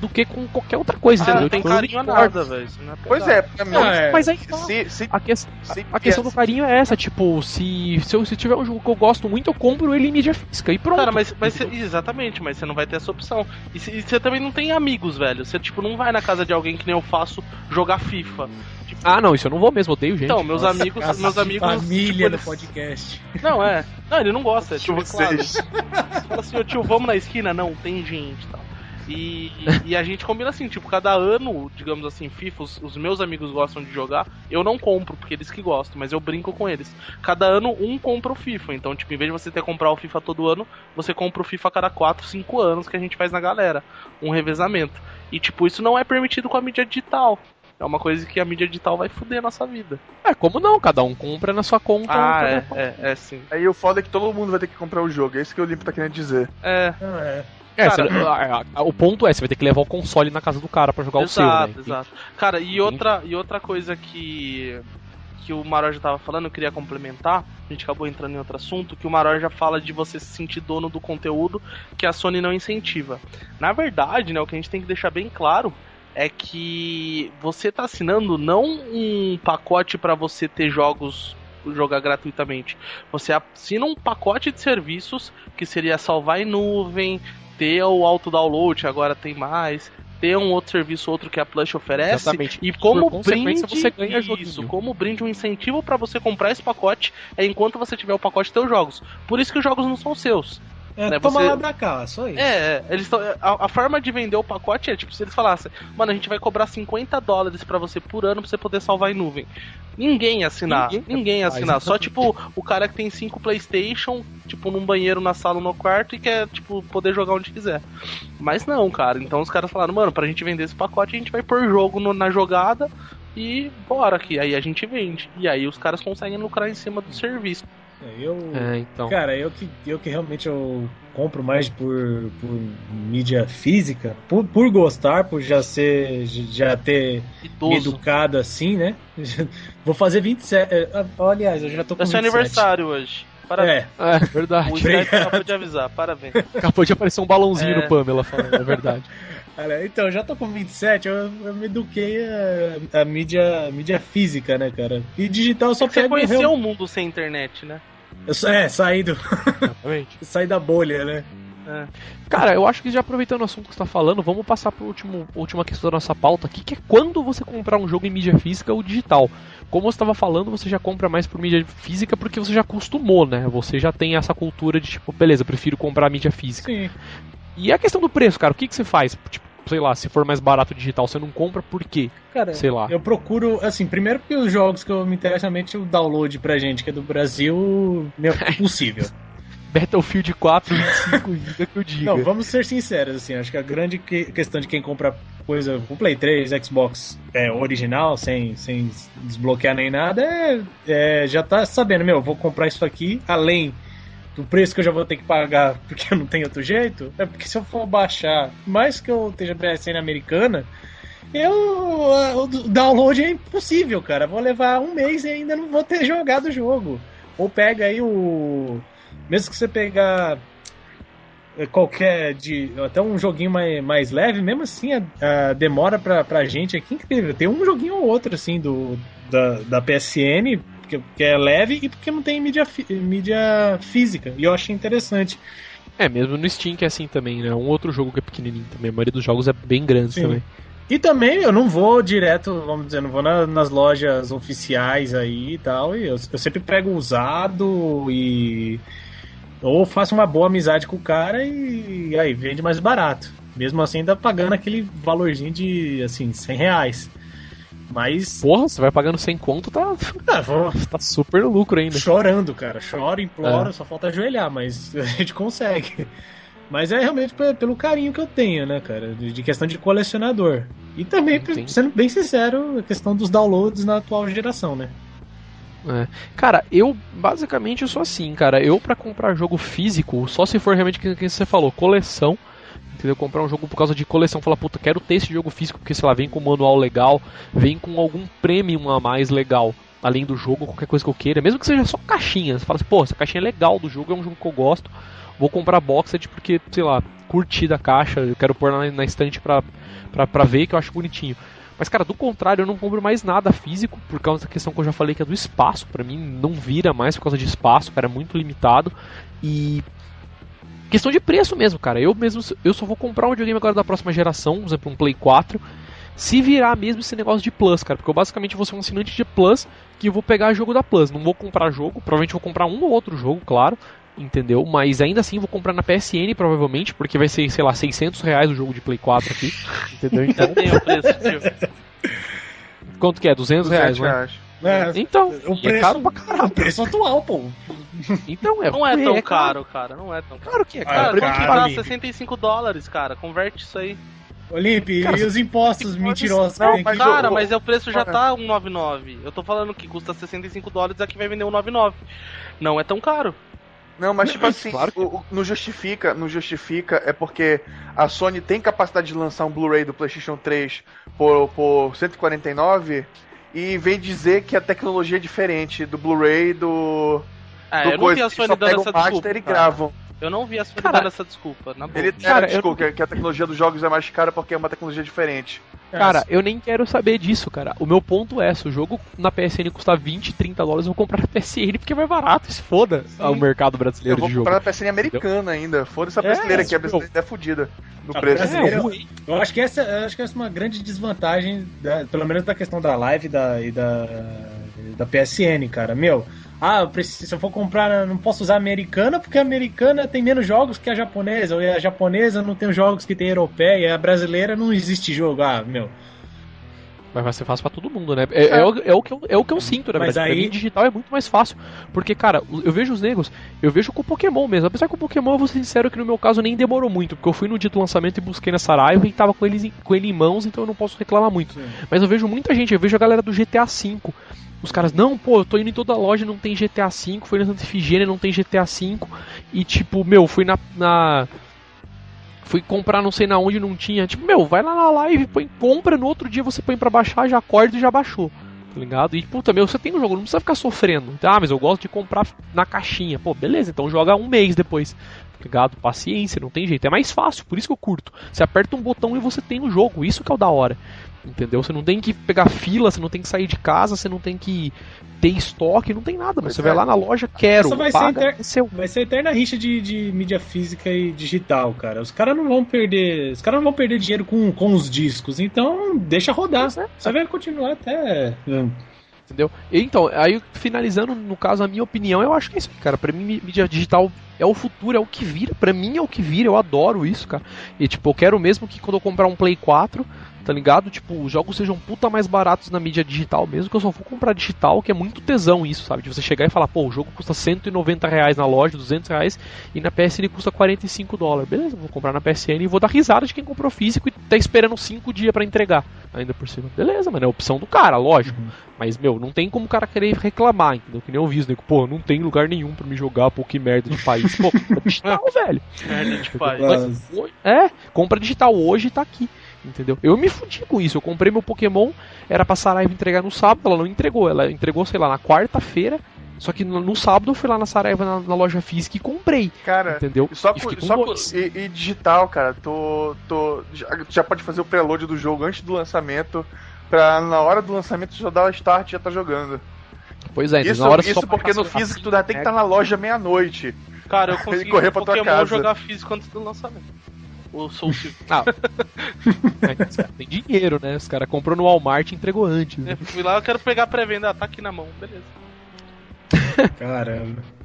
do que com qualquer outra coisa, ah, entendeu? Não tem Tipo, carinho a nada, velho. É pois é, pra mim. Não, é, mas aí tá. se, se, a, que, se, a, a questão do carinho é essa, tipo, se, se, eu, se tiver um jogo que eu gosto muito, eu compro ele em mídia física e pronto. Cara, mas, mas cê, exatamente, mas você não vai ter essa opção. E você também não tem amigos, velho. Você, tipo, não vai na casa de alguém que nem eu faço jogar FIFA. Tipo, ah, não, isso eu não vou mesmo, odeio gente. Então, meus Nossa, amigos, casa meus amigos. Família tipo, no podcast. Não, é. Não, ele não gosta, é tipo, claro. vocês. Você fala assim, ô tio, vamos na esquina? Não, tem gente e tal. E, e a gente combina assim, tipo, cada ano, digamos assim, FIFA, os, os meus amigos gostam de jogar, eu não compro, porque eles que gostam, mas eu brinco com eles. Cada ano um compra o FIFA, então, tipo, em vez de você ter que comprar o FIFA todo ano, você compra o FIFA a cada 4, 5 anos que a gente faz na galera. Um revezamento. E, tipo, isso não é permitido com a mídia digital. É uma coisa que a mídia digital vai foder a nossa vida. É, como não? Cada um compra na sua conta. Ah, cada é, é, é sim. Aí o foda é que todo mundo vai ter que comprar o jogo. É isso que o Limpo tá querendo dizer. É, Não, é. É, Cara- você- a- a- o ponto é, você vai ter que levar o console na casa do cara pra jogar o seu, exato, né? exato. Cara, e outra, e outra coisa que que o Maror já tava falando, eu queria complementar, a gente acabou entrando em outro assunto, que o Maror já fala de você se sentir dono do conteúdo que a Sony não incentiva. Na verdade, né, o que a gente tem que deixar bem claro é que você tá assinando não um pacote pra você ter jogos jogar gratuitamente. Você assina um pacote de serviços que seria salvar em nuvem, ter o auto download, agora tem mais, ter um outro serviço outro que a Plush oferece. Exatamente. E como Por brinde, você ganha isso, joguinho. como brinde um incentivo pra você comprar esse pacote é enquanto você tiver o pacote teus jogos. Por isso que os jogos não são seus. É, Né, toma você- lá da cá, só isso. É, é, eles a, a forma de vender o pacote é tipo, se eles falassem, mano, a gente vai cobrar 50 dólares pra você por ano pra você poder salvar em nuvem. Ninguém ia assinar, Ninguém ninguém, ia assinar. Só tipo o cara que tem cinco Playstation, tipo, num banheiro, na sala, no quarto e quer, tipo, poder jogar onde quiser. Mas não, cara. Então os caras falaram, mano, pra gente vender esse pacote, a gente vai pôr jogo no- na jogada e bora aqui. Aí a gente vende. E aí os caras conseguem lucrar em cima do serviço. É, Eu, É, então. Cara, eu que, eu que realmente eu compro mais por, por mídia física, por, por gostar, por já ser, já ter me Idoso. educado assim, né? (laughs) Vou fazer 27. é, ah, Aliás, eu já tô com É seu 27. aniversário hoje. Parabéns. É, É, verdade. O acabou de avisar, parabéns. Acabou de aparecer um balãozinho É. no Pamela falando, é verdade. (laughs) então, já tô com 27, eu, eu me eduquei a, a mídia, a mídia física, né, cara? E digital eu só Você pego conheceu real- o mundo sem internet, né? Eu É, saí, do, Exatamente. (laughs) saí da bolha, né? É. Cara, eu acho que já aproveitando o assunto que você tá falando, vamos passar para último última questão da nossa pauta aqui, que é quando você comprar um jogo em mídia física ou digital. Como você estava falando, você já compra mais por mídia física porque você já acostumou, né? Você já tem essa cultura de tipo, beleza, prefiro comprar mídia física. Sim. E a questão do preço, cara, o que, que você faz? Tipo, sei lá, se for mais barato digital, você não compra por quê? Cara, Sei lá. eu procuro, assim, primeiro porque os jogos que eu me interesso realmente o download pra gente, que é do Brasil, meu, impossível. (laughs) Battlefield 4, 25 GB que eu diga. Não, vamos ser sinceros, assim, acho que a grande que- questão de quem compra coisa com Play 3, Xbox é, original, sem, sem desbloquear nem nada, é, é, já tá sabendo, meu, vou comprar isso aqui, além do preço que eu já vou ter que pagar porque não tenho outro jeito, é porque se eu for baixar, mais que eu esteja PSN americana, eu, o download é impossível, cara. Vou levar um mês e ainda não vou ter jogado o jogo. Ou pega aí o. Mesmo que você pegar é, qualquer de até um joguinho mais, mais leve, mesmo assim a, a demora pra, pra gente aqui é incrível. Tem um joguinho ou outro assim do da, da PSN que, que é leve e porque não tem mídia, mídia física. E eu achei interessante. É, mesmo no Steam que é assim também, né? Um outro jogo que é pequenininho também. A maioria dos jogos é bem grande Sim. também. E também eu não vou direto, vamos dizer, não vou na- nas lojas oficiais aí e tal. E eu, eu sempre pego usado e. Ou faço uma boa amizade com o cara e, aí vende mais barato. Mesmo assim, ainda pagando aquele valorzinho de, assim, 100 reais. Mas. Porra, você vai pagando 100 conto, tá, Ah, vou (laughs) tá super no lucro ainda. chorando, cara. Choro, imploro, É. só falta ajoelhar, mas (laughs) a gente consegue. Mas é realmente pe- pelo carinho que eu tenho, né, cara? De questão de colecionador. E também, Entendi. sendo bem sincero, a questão dos downloads na atual geração, né? É. Cara, eu basicamente eu sou assim, cara. Eu pra comprar jogo físico, só se for realmente que, que você falou, coleção. Entendeu? Comprar um jogo por causa de coleção, falar, puta, quero ter esse jogo físico porque, sei lá, vem com um manual legal, vem com algum premium a mais legal, além do jogo, qualquer coisa que eu queira, mesmo que seja só caixinha. Você fala assim, pô, essa caixinha é legal do jogo, é um jogo que eu gosto, vou comprar boxed porque, sei lá, curti da caixa, eu quero pôr na, na estante pra, pra, pra ver, que eu acho bonitinho. Mas, cara, do contrário, eu não compro mais nada físico, por causa da questão que eu já falei, que é do espaço. para mim, não vira mais por causa de espaço, cara, é muito limitado. E. Questão de preço mesmo, cara. Eu mesmo, eu só vou comprar um videogame agora da próxima geração, por exemplo, um Play 4. Se virar mesmo esse negócio de Plus, cara. Porque eu basicamente vou ser um assinante de Plus que vou pegar jogo da Plus. Não vou comprar jogo, provavelmente vou comprar um ou outro jogo, claro entendeu? Mas ainda assim vou comprar na PSN provavelmente, porque vai ser, sei lá, 600 reais o jogo de Play 4 aqui, (laughs) entendeu? Então tem o preço, Quanto que é? 200 reais, né? É, então, o é preço, é caro pra caralho. O preço atual, pô. Então, é, não é tão é caro, cara. Não é tão caro. Claro que é caro. Cara, ah, pagar 65 dólares, cara. Converte isso aí. Olipe, e os impostos mentirosos? Não, mas, cara, mas o preço já tá 1,99. Eu tô falando que custa 65 dólares, aqui vai vender 1,99. Não é tão caro. Não, mas tipo assim, claro que... o, o, não justifica, não justifica, é porque a Sony tem capacidade de lançar um Blu-ray do PlayStation 3 por, por 149 e vem dizer que a tecnologia é diferente do Blu-ray do. Ah, do eu não vi a Sony dando essa desculpa. E gravam. Eu não vi a Sony cara, dando essa desculpa. Na. Ele cara, desculpa, não... que a tecnologia dos jogos é mais cara porque é uma tecnologia diferente. Cara, eu nem quero saber disso, cara. O meu ponto é, se o jogo na PSN custar 20, 30 dólares, eu vou comprar na PSN porque é mais barato, se foda o mercado brasileiro de jogo. Eu vou comprar na PSN americana Entendeu? ainda. Foda essa brasileira é, que a brasileira é fodida no preço. É, eu acho que essa, acho que essa é uma grande desvantagem, da, pelo menos da questão da live da, e da, da PSN, cara. Meu, ah, eu preciso, se eu for comprar, não posso usar a americana porque a americana tem menos jogos que a japonesa, ou a japonesa não tem os jogos que tem a europeia, e a brasileira não existe jogo. Ah, meu. Mas vai ser fácil pra todo mundo, né? É, é, é, o, é, o, que eu, é o que eu sinto, né? Mas aí... Pra mim, digital é muito mais fácil. Porque, cara, eu vejo os negros, eu vejo com o Pokémon mesmo. Apesar que o Pokémon, eu vou ser sincero que no meu caso nem demorou muito. Porque eu fui no dia do lançamento e busquei na Saraiva e tava com, eles, com ele em mãos, então eu não posso reclamar muito. Sim. Mas eu vejo muita gente, eu vejo a galera do GTA V. Os caras, não, pô, eu tô indo em toda loja não tem GTA V, foi na Santa Efigênia, não tem GTA V. E tipo, meu, fui na, na. Fui comprar não sei na onde não tinha. Tipo, meu, vai lá na live, põe compra, no outro dia você põe pra baixar, já acorda e já baixou. Tá ligado? E, puta, meu, você tem um jogo, não precisa ficar sofrendo. Ah, mas eu gosto de comprar na caixinha. Pô, beleza, então joga um mês depois. Ligado? Paciência, não tem jeito. É mais fácil, por isso que eu curto. Você aperta um botão e você tem o jogo. Isso que é o da hora. Entendeu? Você não tem que pegar fila, você não tem que sair de casa, você não tem que ter estoque, não tem nada. Mas você é. vai lá na loja, quero, vai paga, ser, inter... é vai ser eterna rixa de, de mídia física e digital, cara. Os caras não vão perder. Os caras não vão perder dinheiro com, com os discos, então deixa rodar. É. Você vai continuar até. Entendeu? Então, aí finalizando, no caso, a minha opinião, eu acho que é isso, cara. Pra mim, mídia digital é o futuro, é o que vira. Pra mim é o que vira, eu adoro isso, cara. E tipo, eu quero mesmo que quando eu comprar um Play 4 tá ligado? Tipo, os jogos sejam puta mais baratos na mídia digital mesmo, que eu só vou comprar digital, que é muito tesão isso, sabe? De você chegar e falar, pô, o jogo custa 190 reais na loja, 200 reais, e na PSN custa 45 dólares. Beleza, vou comprar na PSN e vou dar risada de quem comprou físico e tá esperando 5 dias para entregar, ainda por cima. Beleza, mano, é a opção do cara, lógico. Uhum. Mas, meu, não tem como o cara querer reclamar, entendeu? Que nem eu vi isso, né? Pô, não tem lugar nenhum para me jogar, pô, que merda de país. Pô, compra digital, (laughs) velho. Merda de país. É, compra digital hoje e tá aqui. Entendeu? Eu me fudi com isso. Eu comprei meu Pokémon, era pra Saraiva entregar no sábado, ela não entregou. Ela entregou, sei lá, na quarta-feira. Só que no, no, sábado eu fui lá na Saraiva, na, na, loja física e comprei. Cara, entendeu? Só, e, com, só com, e, e, digital, cara. Tô, tô, já, já, pode fazer o preload do jogo antes do lançamento. Pra na hora do lançamento já dar o start e já tá jogando. Pois é, isso, na hora isso porque no físico tu tem que estar tá na loja meia-noite. Cara, eu (laughs) consegui correr pra Pokémon tua casa. jogar físico antes do lançamento. Ou Soul (laughs) Ah. tem dinheiro, né? Os caras comprou no Walmart e entregou antes. Né? É, fui lá, eu quero pegar a pré-venda, tá aqui na mão, beleza. Caramba.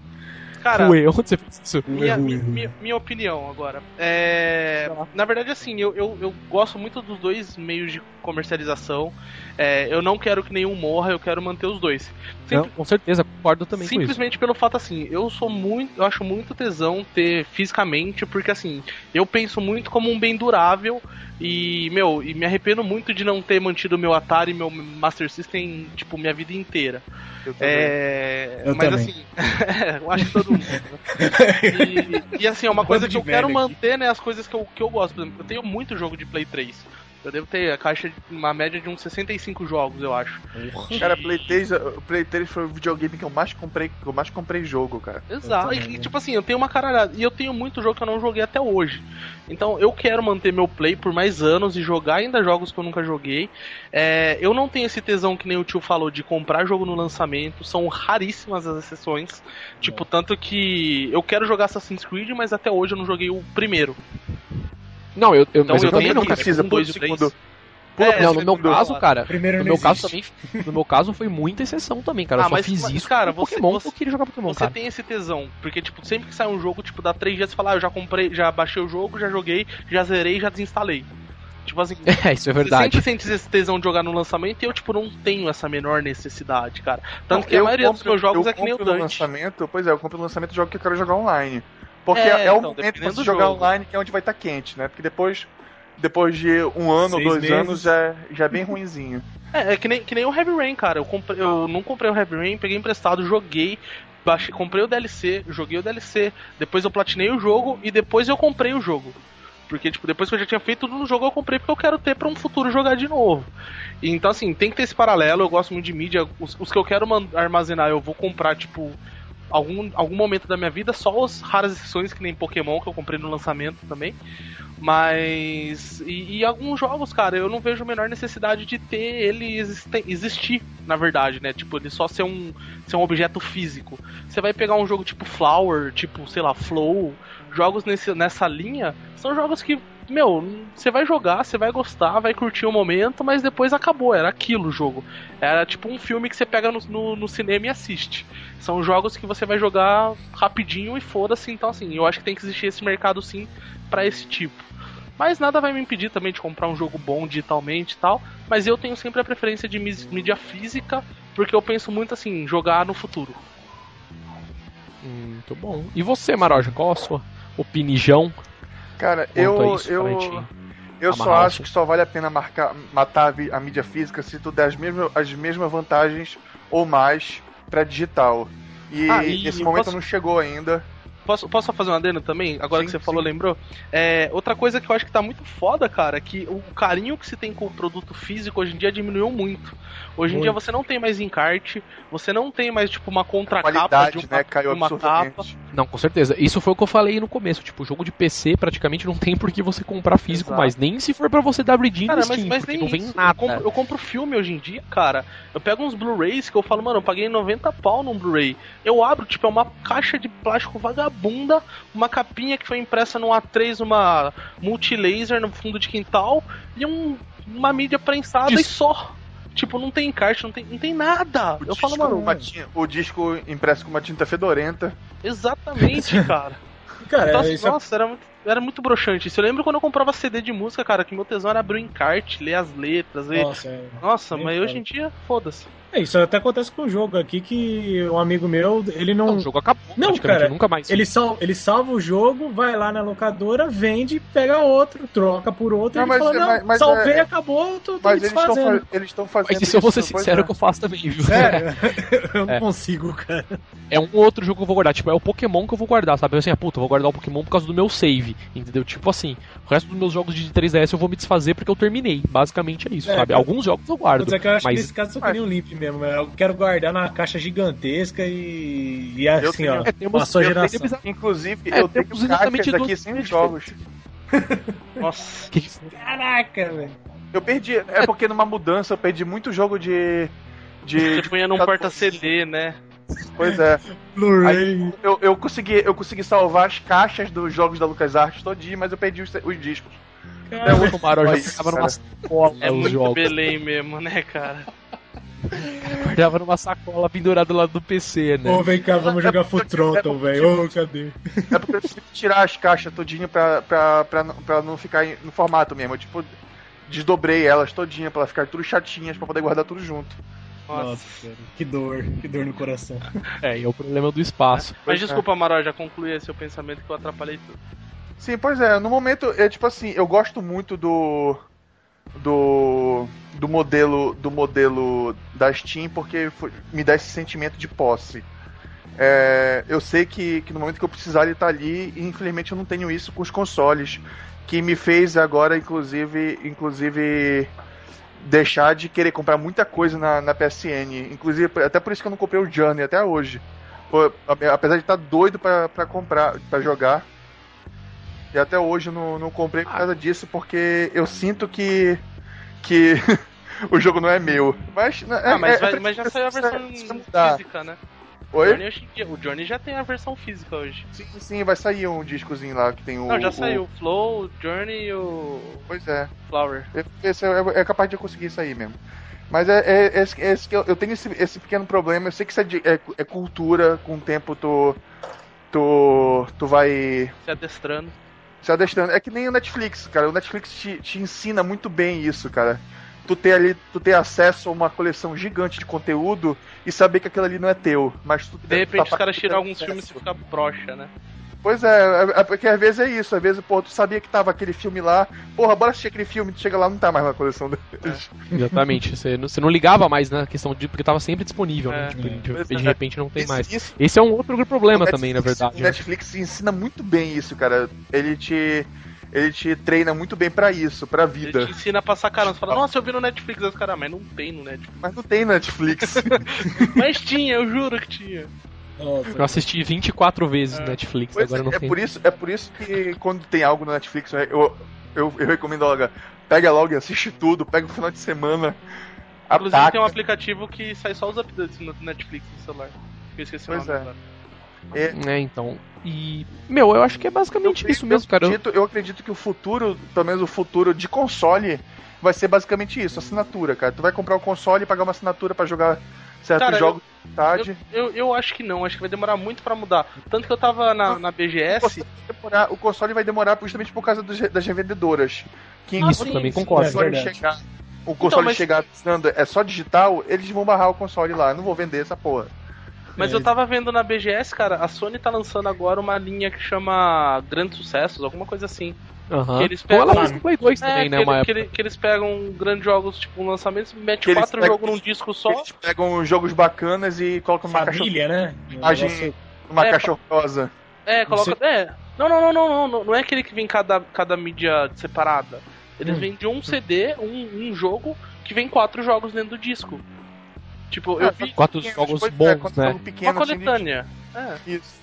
Cara, Ué, onde você fez isso? Minha, minha, minha, opinião agora. É, na verdade, assim, eu, eu, eu, gosto muito dos dois meios de comercialização. É, eu não quero que nenhum morra, eu quero manter os dois. Simpl não, com certeza, concordo também Simplesmente pelo fato, assim, eu sou muito. Eu acho muito tesão ter fisicamente, porque assim, eu penso muito como um bem durável. E, meu, e me arrependo muito de não ter mantido meu Atari e meu Master System, tipo, minha vida inteira. Eu é, eu mas também. assim, (laughs) eu acho que todo mundo. Né? E, e, assim, é uma (laughs) coisa que eu quero manter, né? As coisas que eu, que eu gosto. Por exemplo, eu tenho muito jogo de Play 3. Eu devo ter a caixa, uma média de uns 65 jogos, eu acho. Cara, Play 3, o Play 3 foi o videogame que eu mais comprei, que eu mais comprei jogo, cara. Exato. E, tipo assim, eu tenho uma caralhada. E eu tenho muito jogo que eu não joguei até hoje. Então eu quero manter meu play por mais anos e jogar ainda jogos que eu nunca joguei. É, eu não tenho esse tesão que nem o tio falou de comprar jogo no lançamento. São raríssimas as exceções. Tipo, tanto que eu quero jogar Assassin's Creed, mas até hoje eu não joguei o primeiro. Não, eu, eu, Então mas eu, eu também tenho não, precisa, um, pula três. segundo. É, não, no meu caso, cara, Primeiro no meu caso existe. também, no meu caso foi muita exceção também, cara. Eu Ah, só mas- fiz mas, isso cara, com você- Pokémon, você- eu queria jogar Pokémon, Você cara. tem esse tesão, porque tipo, sempre que sai um jogo, tipo, dá três dias você fala, ah, eu já comprei, já baixei o jogo, já joguei, já zerei, já desinstalei. Tipo assim, (laughs) É, isso é você verdade. sempre sente esse tesão de jogar no lançamento e eu, tipo, não tenho essa menor necessidade, cara. Tanto Não, que a eu maioria dos compro- meus jogos eu é que nem o Dante. lançamento, pois é, eu compro no lançamento jogo que eu quero jogar online. Porque É, é, o então, momento pra você jogar jogo. online que é onde vai estar quente, né? Porque depois, depois de um ano ou dois meses. anos já, é- já é bem ruinzinho. (laughs) É, é que nem, que nem o Heavy Rain, cara. Eu, comprei, eu não comprei o Heavy Rain, peguei emprestado, joguei, baixei, comprei o DLC, joguei o DLC, depois eu platinei o jogo e depois eu comprei o jogo. Porque, tipo, depois que eu já tinha feito tudo no jogo, eu comprei porque eu quero ter pra um futuro jogar de novo. E, então, assim, tem que ter esse paralelo. Eu gosto muito de mídia. Os, os que eu quero armazenar, eu vou comprar, tipo, algum, algum momento da minha vida. Só as raras exceções, que nem Pokémon, que eu comprei no lançamento também. Mas. E, e alguns jogos, cara, eu não vejo a menor necessidade de ter ele existe- existir, na verdade, né? Tipo, ele só ser um, ser um objeto físico. Você vai pegar um jogo tipo Flower, tipo, sei lá, Flow, jogos nesse, nessa linha, são jogos que, meu, você vai jogar, você vai gostar, vai curtir o momento, mas depois acabou, era aquilo o jogo. Era tipo um filme que você pega no, no, no cinema e assiste. São jogos que você vai jogar rapidinho e foda-se, então assim, eu acho que tem que existir esse mercado sim pra esse tipo. Mas nada vai me impedir também de comprar um jogo bom digitalmente e tal. Mas eu tenho sempre a preferência de mídia física, porque eu penso muito assim, jogar no futuro. Muito bom. E você, Maroja, qual a sua opinião Cara, eu, eu, eu só acho que só vale a pena marcar, matar a, mídia física se tu der as mesmas, as mesmas vantagens ou mais pra digital. E, Ah, e esse momento posso- não chegou ainda. Posso, posso só fazer um adendo também? Agora Sim, que você falou, sim. lembrou? É, outra coisa que eu acho que tá muito foda, cara, é que o carinho que se tem com o produto físico hoje em dia diminuiu muito. Hoje em Muito. dia você não tem mais encarte, você não tem mais, tipo, uma contracapa de uma, né? Caiu uma capa. Não, com certeza. Isso foi o que eu falei no começo. Tipo, jogo de PC praticamente não tem por que você comprar físico Exato. mais. Nem se for pra você dar redeem Cara, no mas, Steam, não vem isso. nada. Eu compro, eu compro filme hoje em dia, cara. Eu pego uns Blu-rays que eu falo, mano, eu paguei 90 pau num Blu-ray. Eu abro, tipo, é uma caixa de plástico vagabunda, uma capinha que foi impressa num A3, uma multilaser no fundo de quintal e um, uma mídia prensada Isso. e só. Tipo, não tem encarte, não tem, não tem nada. O eu falo, mano, uma tin- o disco impresso com uma tinta fedorenta. exatamente, (laughs) cara. Cara, Então, assim, isso é- nossa, era muito, era muito broxante. Isso eu lembro quando eu comprava CD de música, cara, que meu tesão era abrir o encarte, ler as letras, ver. Nossa, é. Nossa, mas fala. hoje em dia, foda-se. É, isso até acontece com o jogo aqui que um amigo meu, ele não. Não, o jogo acabou. Não, praticamente, cara, nunca mais. Ele, sal, ele salva o jogo, vai lá na locadora, vende, pega outro, troca por outro Não, e mas- fala, não, mas- mas salvei, é- acabou, tô, Mas eles estão desfazendo. eles estão fazendo. Mas isso eu vou ser sincero é. que eu faço também, viu? Sério? (laughs) (laughs) eu não É. consigo, cara. É um outro jogo que eu vou guardar. Tipo, é o Pokémon que eu vou guardar, sabe? Assim, ah, puta, eu vou guardar o Pokémon por causa do meu save. Entendeu? Tipo assim, o resto dos meus jogos de 3DS eu vou me desfazer porque eu terminei. Basicamente é isso, É, sabe? Alguns jogos eu guardo. Mas é que eu acho que mas nesse caso eu queria um limp mesmo. né? Eu quero guardar na caixa gigantesca e, e Eu assim, tenho- ó, é, temos- eu geração. tenho- Inclusive, É, eu tenho caixas duas sem jogos. (laughs) Nossa. Que- Caraca, velho. Eu perdi. É porque numa mudança eu perdi muito jogo de. de Você de punha num porta-CD, né? Pois é. Blu-ray. Eu, eu, consegui, eu consegui salvar as caixas dos jogos da LucasArts todinho, mas eu perdi os, os discos. Cara, o Mario já ficava numa É muito jogos. Belém mesmo, né, cara? Guardava numa sacola pendurada lá do PC, né? Ô, vem cá, vamos jogar Full Throttle, velho. Ô, cadê? É porque eu tive que tirar as caixas todinho pra, pra, pra, não- pra não ficar no formato mesmo. Eu, tipo, desdobrei elas todinha pra elas ficarem tudo chatinhas pra poder guardar tudo junto. Nossa. Nossa, cara, que dor, que dor no coração. É, e é o problema do espaço. Mas Pois é. desculpa, Amaral, já concluí esse seu pensamento que eu atrapalhei tudo. Sim, pois é. No momento, é tipo assim, eu gosto muito do. Do. Do modelo. Do modelo da Steam, porque foi- me dá esse sentimento de posse. É, eu sei que, que no momento que eu precisar ele tá ali, e infelizmente eu não tenho isso com os consoles. que me fez agora, inclusive, inclusive deixar de querer comprar muita coisa na, na PSN. Inclusive, até por isso que eu não comprei o Journey até hoje. Apesar de estar tá doido para comprar, para jogar. E até hoje eu não, não comprei por causa disso, porque eu sinto que. que (laughs) o jogo não é meu. Mas, ah, é, mas, é, mas já saiu a versão física, né? Oi? O Journey, o Journey, já tem a versão física hoje. Sim, sim, vai sair um discozinho lá que tem o. Não, já saiu. O Flow, o Journey e o. Pois é. Flower. Esse é, é capaz de conseguir isso aí mesmo. Mas é, é, é, é que eu, eu, tenho esse, esse, pequeno problema. Eu sei que isso é, é, é, cultura, com o tempo tu. Tu. Tu vai. Se adestrando. Se adestrando. É que nem o Netflix, cara. O Netflix te, te ensina muito bem isso, cara tu ter ali, tu ter acesso a uma coleção gigante de conteúdo e saber que aquilo ali não é teu. Mas tu De repente tá os caras tiram alguns filmes e fica broxa, né? Pois é, é, é, porque às vezes é isso, às vezes, pô, tu sabia que tava aquele filme lá, porra, bora assistir aquele filme, tu chega lá não tá mais na coleção deles. É. Exatamente, você não, você não ligava mais na questão de. porque tava sempre disponível, né? Tipo, de, de, repente não tem isso, mais. Isso, Esse é um outro problema também, Netflix, na verdade. O Netflix ensina muito bem isso, cara. Ele te ele te treina muito bem para isso, pra vida. Ele te ensina a passar caramba. Você fala, nossa, eu vi no Netflix esse cara, mas não tem no Netflix. Mas não tem no Netflix. (laughs) mas tinha, eu juro que tinha. Nossa. Eu assisti 24 vezes é. no Netflix, pois agora é, não é tem. Por isso, é por isso que quando tem algo no Netflix, eu, eu, eu recomendo logo, pega logo e assiste tudo, pega o final de semana. Inclusive ataca. tem um aplicativo que sai só os updates no Netflix no celular. Eu esqueci pois o nome é. É, é, então. E, meu, eu acho que é basicamente eu, isso mesmo, cara. Acredito, eu acredito que o futuro, pelo menos o futuro de console, vai ser basicamente isso, assinatura, cara. Tu vai comprar o console e pagar uma assinatura para jogar certos cara, jogos eu, tarde. Eu, eu, eu, acho que não, acho que vai demorar muito para mudar. Tanto que eu tava na, na BGS. O console, o console vai demorar justamente por causa dos, das revendedoras. Que isso, sim, também concordo. O console, é chegar, o console então, mas... chegar é só digital, eles vão barrar o console lá. Eu não vou vender essa porra. Mas é. eu tava vendo na BGS, cara, a Sony tá lançando agora uma linha que chama Grandes Sucessos, alguma coisa assim. Uhum. Que eles pegam. Ela Play 2 é, também, né? Que, ele, que, ele, que, eles pegam grandes jogos, tipo, um lançamento, mete quatro jogos num disco só. Eles pegam jogos bacanas e colocam uma Família, né? Imagem, uma é, caixa rosa. É, coloca. Você... É. Não, não, não, não, não, não. é aquele que vem cada, cada mídia separada. Eles hum. vêm de um CD, um, um jogo, que vem quatro jogos dentro do disco. Tipo, eu vi. Quatro jogos bons, né? Pequeno, uma coletânea. Assim, de... É. Isso.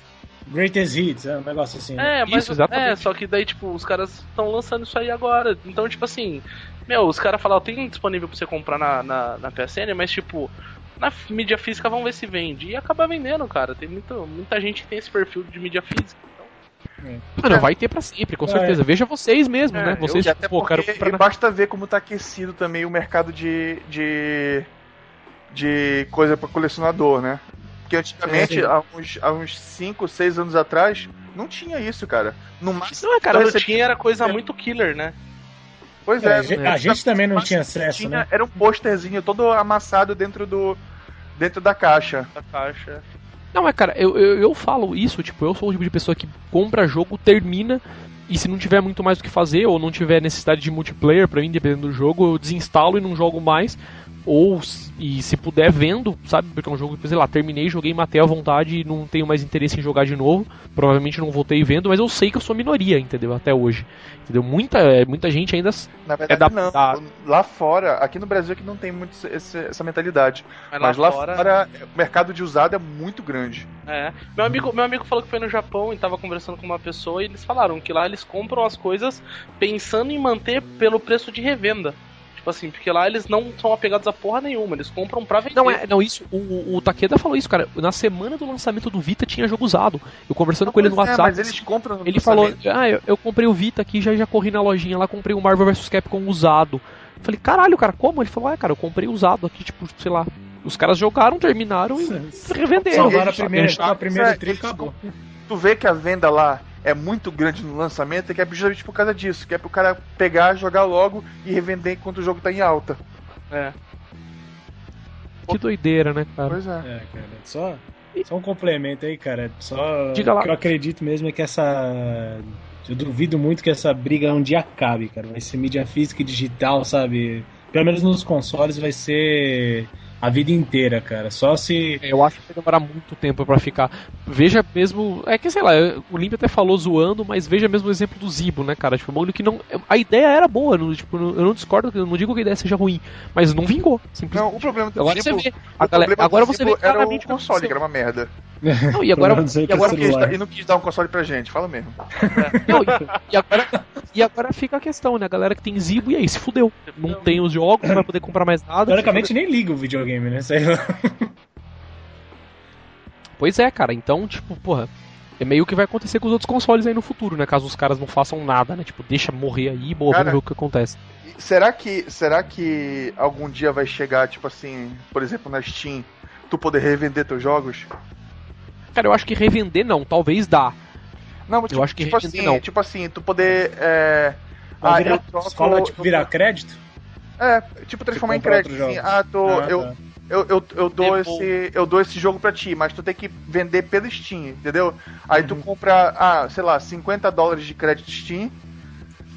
Greatest Hits, é um negócio assim. É, mas isso, exatamente. é, só que daí, tipo, os caras estão lançando isso aí agora. Então, tipo assim, meu, os caras falaram, tem disponível pra você comprar na, na, na PSN, mas tipo, na mídia física vamos ver se vende. E acaba vendendo, cara. Tem muito, muita gente que tem esse perfil de mídia física. Então... É. Mano, vai ter pra sempre, com é. certeza. Veja vocês mesmo, é, né? Vocês, eu, até pô, quero comprar... basta ver como tá aquecido também o mercado de, de de coisa para colecionador, né? Porque antigamente, há uns, há uns 5, 6 anos atrás, não tinha isso, cara. No máximo, não, é, cara, você tinha era coisa muito killer, né? Pois é. é a gente também não tinha acesso, tinha, né? Era um posterzinho todo amassado dentro do dentro da caixa. Da caixa. Não, é cara, eu, eu, eu falo isso, tipo, eu sou o tipo de pessoa que compra jogo, termina, e se não tiver muito mais o que fazer, ou não tiver necessidade de multiplayer para mim, dependendo do jogo, eu desinstalo e não jogo mais, ou e se puder vendo, sabe? Porque é um jogo que, sei lá, terminei, joguei, matei à vontade e não tenho mais interesse em jogar de novo. Provavelmente não voltei vendo, mas eu sei que eu sou minoria, entendeu? Até hoje. Entendeu? Muita, muita gente ainda Na verdade, é da, não. Da... Lá fora, aqui no Brasil é que não tem muito esse, essa mentalidade. Mas, mas lá, fora... fora... o mercado de usado é muito grande. É. Meu amigo, meu amigo falou que foi no Japão e tava conversando com uma pessoa e eles falaram que lá eles compram as coisas pensando em manter pelo preço de revenda. Tipo assim, porque lá eles não são apegados a porra nenhuma, eles compram pra vender. Não, é, não isso, o, o Takeda falou isso, cara. Na semana do lançamento do Vita tinha jogo usado. Eu conversando não, com ele no é, WhatsApp. Mas eles compram Ele falou: Ah, eu, eu, comprei o Vita aqui, já, já corri na lojinha lá, comprei o Marvel vs Capcom usado. Eu falei, caralho, cara, como? Ele falou, ah, cara, eu comprei usado aqui, tipo, sei lá. Os caras jogaram, terminaram e revenderam. Salvaram a primeira, a primeira tri acabou. Tu vê que a venda lá é muito grande no lançamento, é que é justamente por causa disso, que é pro cara pegar, jogar logo e revender enquanto o jogo tá em alta. É. Que doideira, né, cara? Pois é. É, cara. Só, só um complemento aí, cara. Só Diga lá. que eu acredito mesmo é que essa. Eu duvido muito que essa briga um dia acabe, cara. Vai ser mídia física e digital, sabe? Pelo menos nos consoles vai ser a vida inteira, cara. Só se. Eu acho que vai demorar muito tempo para ficar. Veja mesmo. É que sei lá, o Limp até falou zoando, mas veja mesmo o exemplo do Zibo, né, cara? Tipo, um que não. A ideia era boa, não, tipo, eu não discordo, eu não digo que a ideia seja ruim, mas não vingou. Simplesmente. Não, o problema do agora Zibo, você vê. A galera, agora você vê era o console, que era uma merda. (laughs) Não, e agora. e agora quis, e não quis dar um console pra gente, fala mesmo. (laughs) Não, e, e, agora, e agora fica a questão, né? A galera que tem Zibo, e aí, se fudeu. Não tem os jogos, não vai poder comprar mais nada. Teoricamente nem liga o videogame, né? (laughs) Sei lá. Pois é, cara. Então, tipo, porra. É meio que vai acontecer com os outros consoles aí no futuro, né? Caso os caras não façam nada, né? Tipo, deixa morrer aí, boa, vamos ver o que acontece. Será que, será que algum dia vai chegar, tipo assim, por exemplo, na Steam, tu poder revender teus jogos? Cara, eu acho que revender não, talvez dá. Não, mas tipo, eu acho que tipo assim, não. tipo assim, tu poder. É... Ah, virar, eu troco, escola, tipo, virar crédito? É, tipo, transformar em crédito. Assim, ah, tô. Ah, eu, tá. eu, eu, eu, dou esse, eu dou esse jogo pra ti, mas tu tem que vender pelo Steam, entendeu? Aí uhum. tu compra, ah, sei lá, 50 dólares de crédito Steam.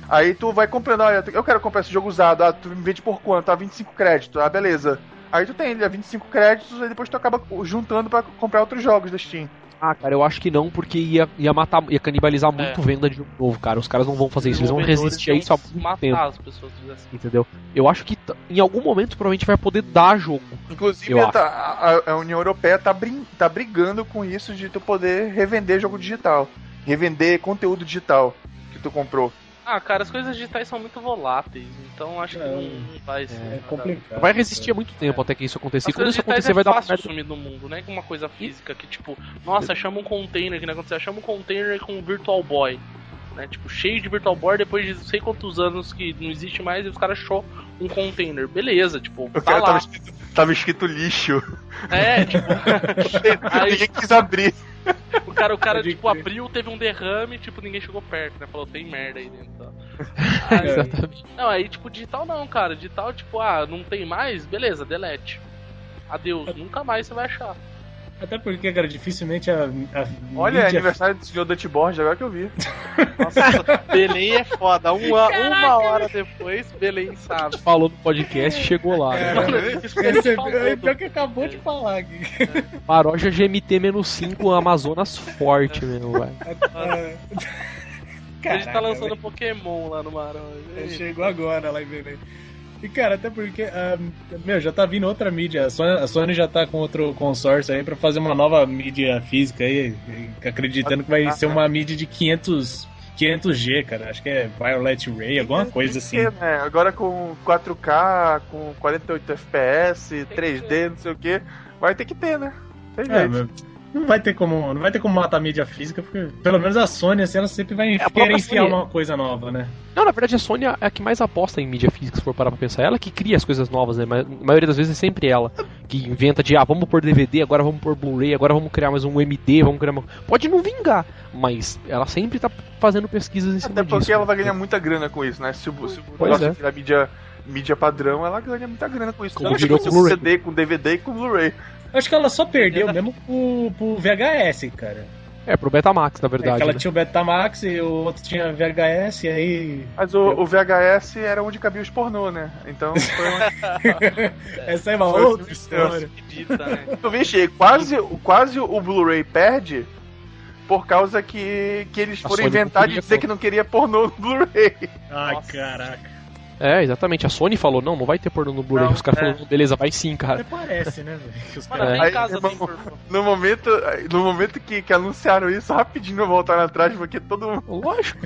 Aí tu vai comprando, olha, eu quero comprar esse jogo usado, ah, tu me vende por quanto? Ah, 25 créditos, ah, beleza. Aí tu tem ele a 25 créditos, e depois tu acaba juntando para comprar outros jogos da Steam. Ah, cara, eu acho que não, porque ia, ia matar, ia canibalizar muito é. venda de jogo novo, cara. Os caras não vão fazer isso, eles vão resistir a isso há muito matar tempo. As pessoas assim. Entendeu? Eu acho que em algum momento provavelmente vai poder dar jogo. Inclusive, tá, a, a, União Europeia tá, brin tá brigando com isso de tu poder revender jogo digital. Revender conteúdo digital que tu comprou. Ah, cara, as coisas digitais são muito voláteis, então acho que não, não vai ser. É complicado. Vai resistir há muito tempo até que isso acontecer. Quando isso acontecer, é vai dar fácil sumir do mundo, né? Com uma coisa física que, tipo, nossa, chama um container que não aconteceu, chama um container com um Virtual Boy. Né, tipo, cheio de Virtual Boy depois de não sei quantos anos que não existe mais e os caras achou um container. Beleza, tipo, o tá lá. Tava escrito, tava escrito lixo. É, tipo. (laughs) aí, ninguém quis abrir. O cara, o cara tipo, abriu, teve um derrame, tipo, ninguém chegou perto, né? Falou, tem merda aí dentro. (laughs) Aí, Exatamente. Não, aí, tipo, digital não, cara. Digital, tipo, ah, não tem mais? Beleza, delete. Adeus, nunca mais você vai achar. Até porque, cara, dificilmente a. a Olha, mídia... aniversário do senhor Dutchboard, agora que eu vi. Nossa, Belém é foda. Uma, uma hora depois, Belém sabe. (laughs) Falou no podcast chegou lá. É, né? é, pior que acabou de falar aqui. É. Paródia GMT-5 Amazonas forte mesmo, velho. a gente tá lançando Pokémon lá no Maranhão. Chegou agora lá em Belém. E, cara, até porque, uh, meu, já tá vindo outra mídia. A Sony, a Sony, já tá com outro consórcio aí pra fazer uma nova mídia física aí, acreditando que vai ser uma mídia de 500, 500G, cara. Acho que é Violet Ray, alguma coisa assim. Ter, né? Agora com 4K, com 48 FPS, 3D, não sei o que, vai ter que ter, né? Tem é, jeito não vai ter como, não vai ter como matar a mídia física, porque pelo menos a Sony, assim, ela sempre vai é, querer enfiar Sony... uma coisa nova, né? Não, na verdade a Sony é a que mais aposta em mídia física, se for parar pra pensar. Ela que cria as coisas novas, né? Mas a maioria das vezes é sempre ela que inventa de, ah, vamos pôr DVD, agora vamos pôr Blu-ray, agora vamos criar mais um MD, vamos criar uma... Pode não vingar, mas ela sempre tá fazendo pesquisas em cima Até porque ela vai ganhar muita grana com isso, né? Se o, se o negócio é. virar mídia, mídia padrão, ela ganha muita grana com isso. Como virou com CD, com DVD e com Blu-ray. Acho que ela só perdeu mesmo pro, pro VHS, cara. É, pro Betamax, na verdade. É que ela né? tinha o Betamax e o outro tinha VHS, e aí. Mas o, o VHS era onde cabia os pornô, né? Então foi uma... (laughs) Essa é uma foi outra história. Né? Tu vê, quase, quase o Blu-ray perde por causa que, que eles foram inventar de dizer que não queria pornô no Blu-ray. Ai, Nossa. caraca. É, exatamente. A Sony falou, não, não vai ter porno no Blu-ray. Os caras é. falaram, beleza, vai sim, cara. Até parece, né, velho? Cara... É. casa no, no, momento, no momento que, que anunciaram isso, rapidinho voltaram atrás, porque todo mundo... Lógico.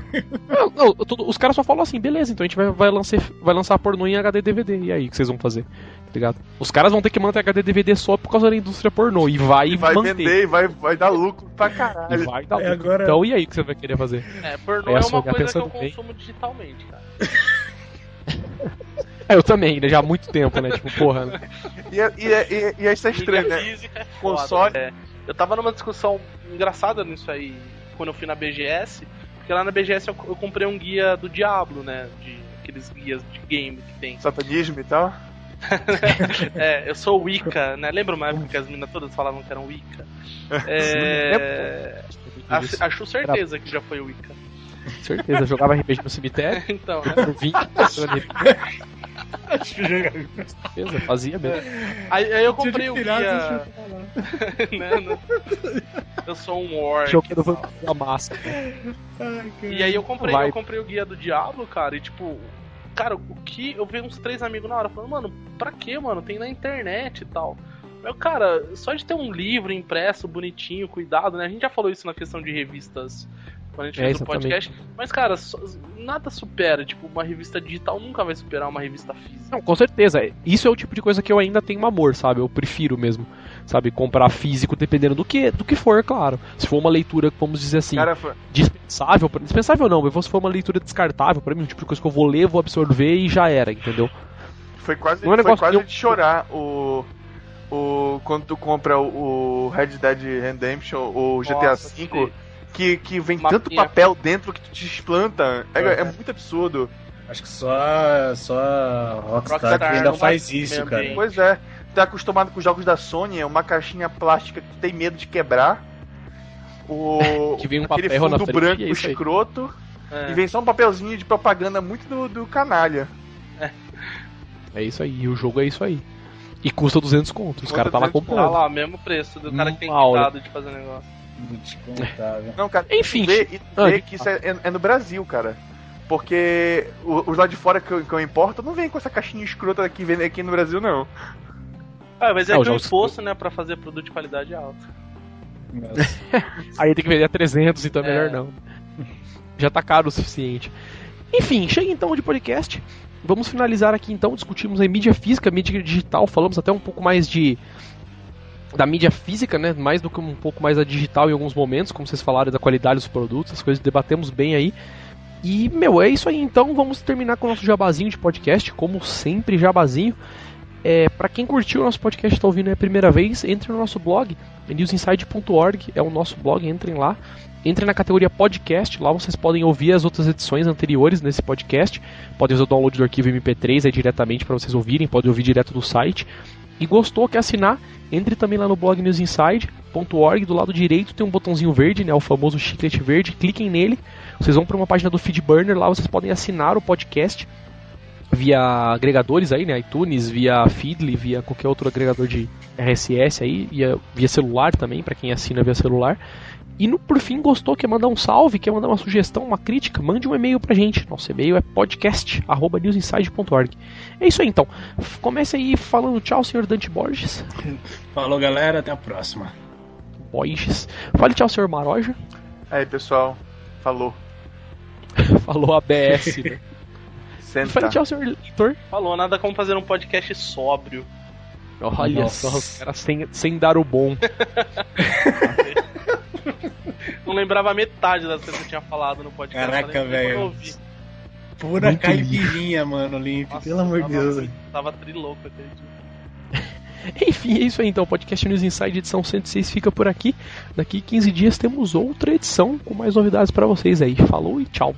não, não, todo, os caras só falam assim, beleza, então a gente vai, vai, lançar, vai lançar pornô em HD DVD. E aí, o que vocês vão fazer? Tá ligado? Os caras vão ter que manter HD DVD só por causa da indústria pornô. E vai e vai manter. vender e vai, vai dar lucro pra caralho. E vai dar é, lucro. Agora... Então, e aí, o que você vai querer fazer? É, pornô é, é uma coisa que eu consumo bem. digitalmente, cara. (laughs) (laughs) É, eu também, né? Já há muito tempo, né? Tipo, porra. Né? E, e, e, e isso é estranho, né? É Console. É. Eu tava numa discussão engraçada nisso aí quando eu fui na BGS, porque lá na BGS eu, eu comprei um guia do Diablo, né? De aqueles guias de game que tem. Satanismo e tal? (laughs) é, eu sou Wicca, né? Lembra uma época que as meninas todas falavam que eram Wicca? (laughs) É... Acho certeza que já foi Wicca. Certeza, jogava RPG no cemitério. (laughs) então, né? Vim, certeza, fazia mesmo. Aí, aí eu comprei o guia. (laughs) Né, né? eu sou um orc. Joguei do da massa. E aí eu comprei, eu comprei o guia do Diablo, cara, e tipo, cara, o que eu vi uns três amigos na hora falando, mano, pra que, mano? Tem na internet e tal. Meu, cara, só de ter um livro impresso, bonitinho, cuidado, né? A gente já falou isso na questão de revistas quando a gente é, fez o podcast. Mas, cara, nada supera. Tipo, uma revista digital nunca vai superar uma revista física. Não, com certeza. Isso é o tipo de coisa que eu ainda tenho um amor, sabe? Eu prefiro mesmo, sabe? Comprar físico dependendo do que, do que for, claro. Se for uma leitura, vamos dizer assim, cara, foi... dispensável. Dispensável não, mas se for uma leitura descartável, para mim, um tipo de coisa que eu vou ler, vou absorver e já era, entendeu? Foi quase, não é foi quase de chorar o o, quando tu compra o, o Red Dead Redemption ou GTA V, que, que vem Mapinha. tanto papel dentro que tu te desplanta. É, é, é muito absurdo. Acho que só, só Rockstar, Rockstar ainda faz isso, cara. Pois é. Tá acostumado com os jogos da Sony, é uma caixinha plástica que tu tem medo de quebrar. O, (laughs) que vem um aquele papel fundo branco é escroto. É. E vem só um papelzinho de propaganda muito do, do canalha. É. é isso aí, o jogo é isso aí. E custa 200 conto. Os caras tá lá comprando. Tá lá, mesmo preço do cara que tem cuidado de fazer negócio. Não, cara, enfim. Vê, e ah, vê que isso é, é, no Brasil, cara. Porque os lá de fora que eu, que eu importo não vem com essa caixinha escrota aqui, vem aqui no Brasil, não. Ah, mas é, é que o imposto, né, pra fazer produto de qualidade alta. (laughs) Aí tem que vender a 300, então é melhor não. Já tá caro o suficiente. Enfim, chega então de podcast. Vamos finalizar aqui então, discutimos a mídia física, mídia digital, falamos até um pouco mais de da mídia física, né? Mais do que um pouco mais da digital em alguns momentos, como vocês falaram da qualidade dos produtos, as coisas debatemos bem aí. E, meu, é isso aí então. Vamos terminar com o nosso jabazinho de podcast, como sempre, jabazinho. É, para quem curtiu o nosso podcast está ouvindo é a primeira vez, entre no nosso blog, newsinside.org, é o nosso blog, entrem lá. Entrem na categoria podcast, lá vocês podem ouvir as outras edições anteriores nesse podcast. Podem fazer o download do arquivo MP3 aí diretamente para vocês ouvirem, podem ouvir direto do site. E gostou, quer assinar? Entre também lá no blog newsinside.org. Do lado direito tem um botãozinho verde, né, o famoso chiclete verde. Cliquem nele. Vocês vão para uma página do Feedburner, lá vocês podem assinar o podcast via agregadores aí, né, iTunes, via Feedly, via qualquer outro agregador de RSS aí, via, via celular também, para quem assina via celular. E no, por fim, gostou, quer mandar um salve, quer mandar uma sugestão, uma crítica, mande um e-mail pra gente. Nosso e-mail é podcast.newsinside.org. É isso aí então. Comece aí falando tchau, senhor Dante Borges. Falou, galera, até a próxima. Borges. Fale tchau, senhor Maroja. Aí, pessoal. Falou. (laughs) Falou ABS, né? (laughs) Senta. Fale tchau, senhor leitor. Falou, nada como fazer um podcast sóbrio. Olha Nossa. só, os caras sem, sem dar o bom. (laughs) Não lembrava metade das coisas que eu tinha falado no podcast. Caraca, velho. Pura Muito caipirinha, mano, Limp. Pelo amor de Deus. Tava trilouco aquele dia. (laughs) Enfim, é isso aí então. O podcast News Inside edição 106 fica por aqui. Daqui 15 dias temos outra edição com mais novidades para vocês aí. Falou e tchau.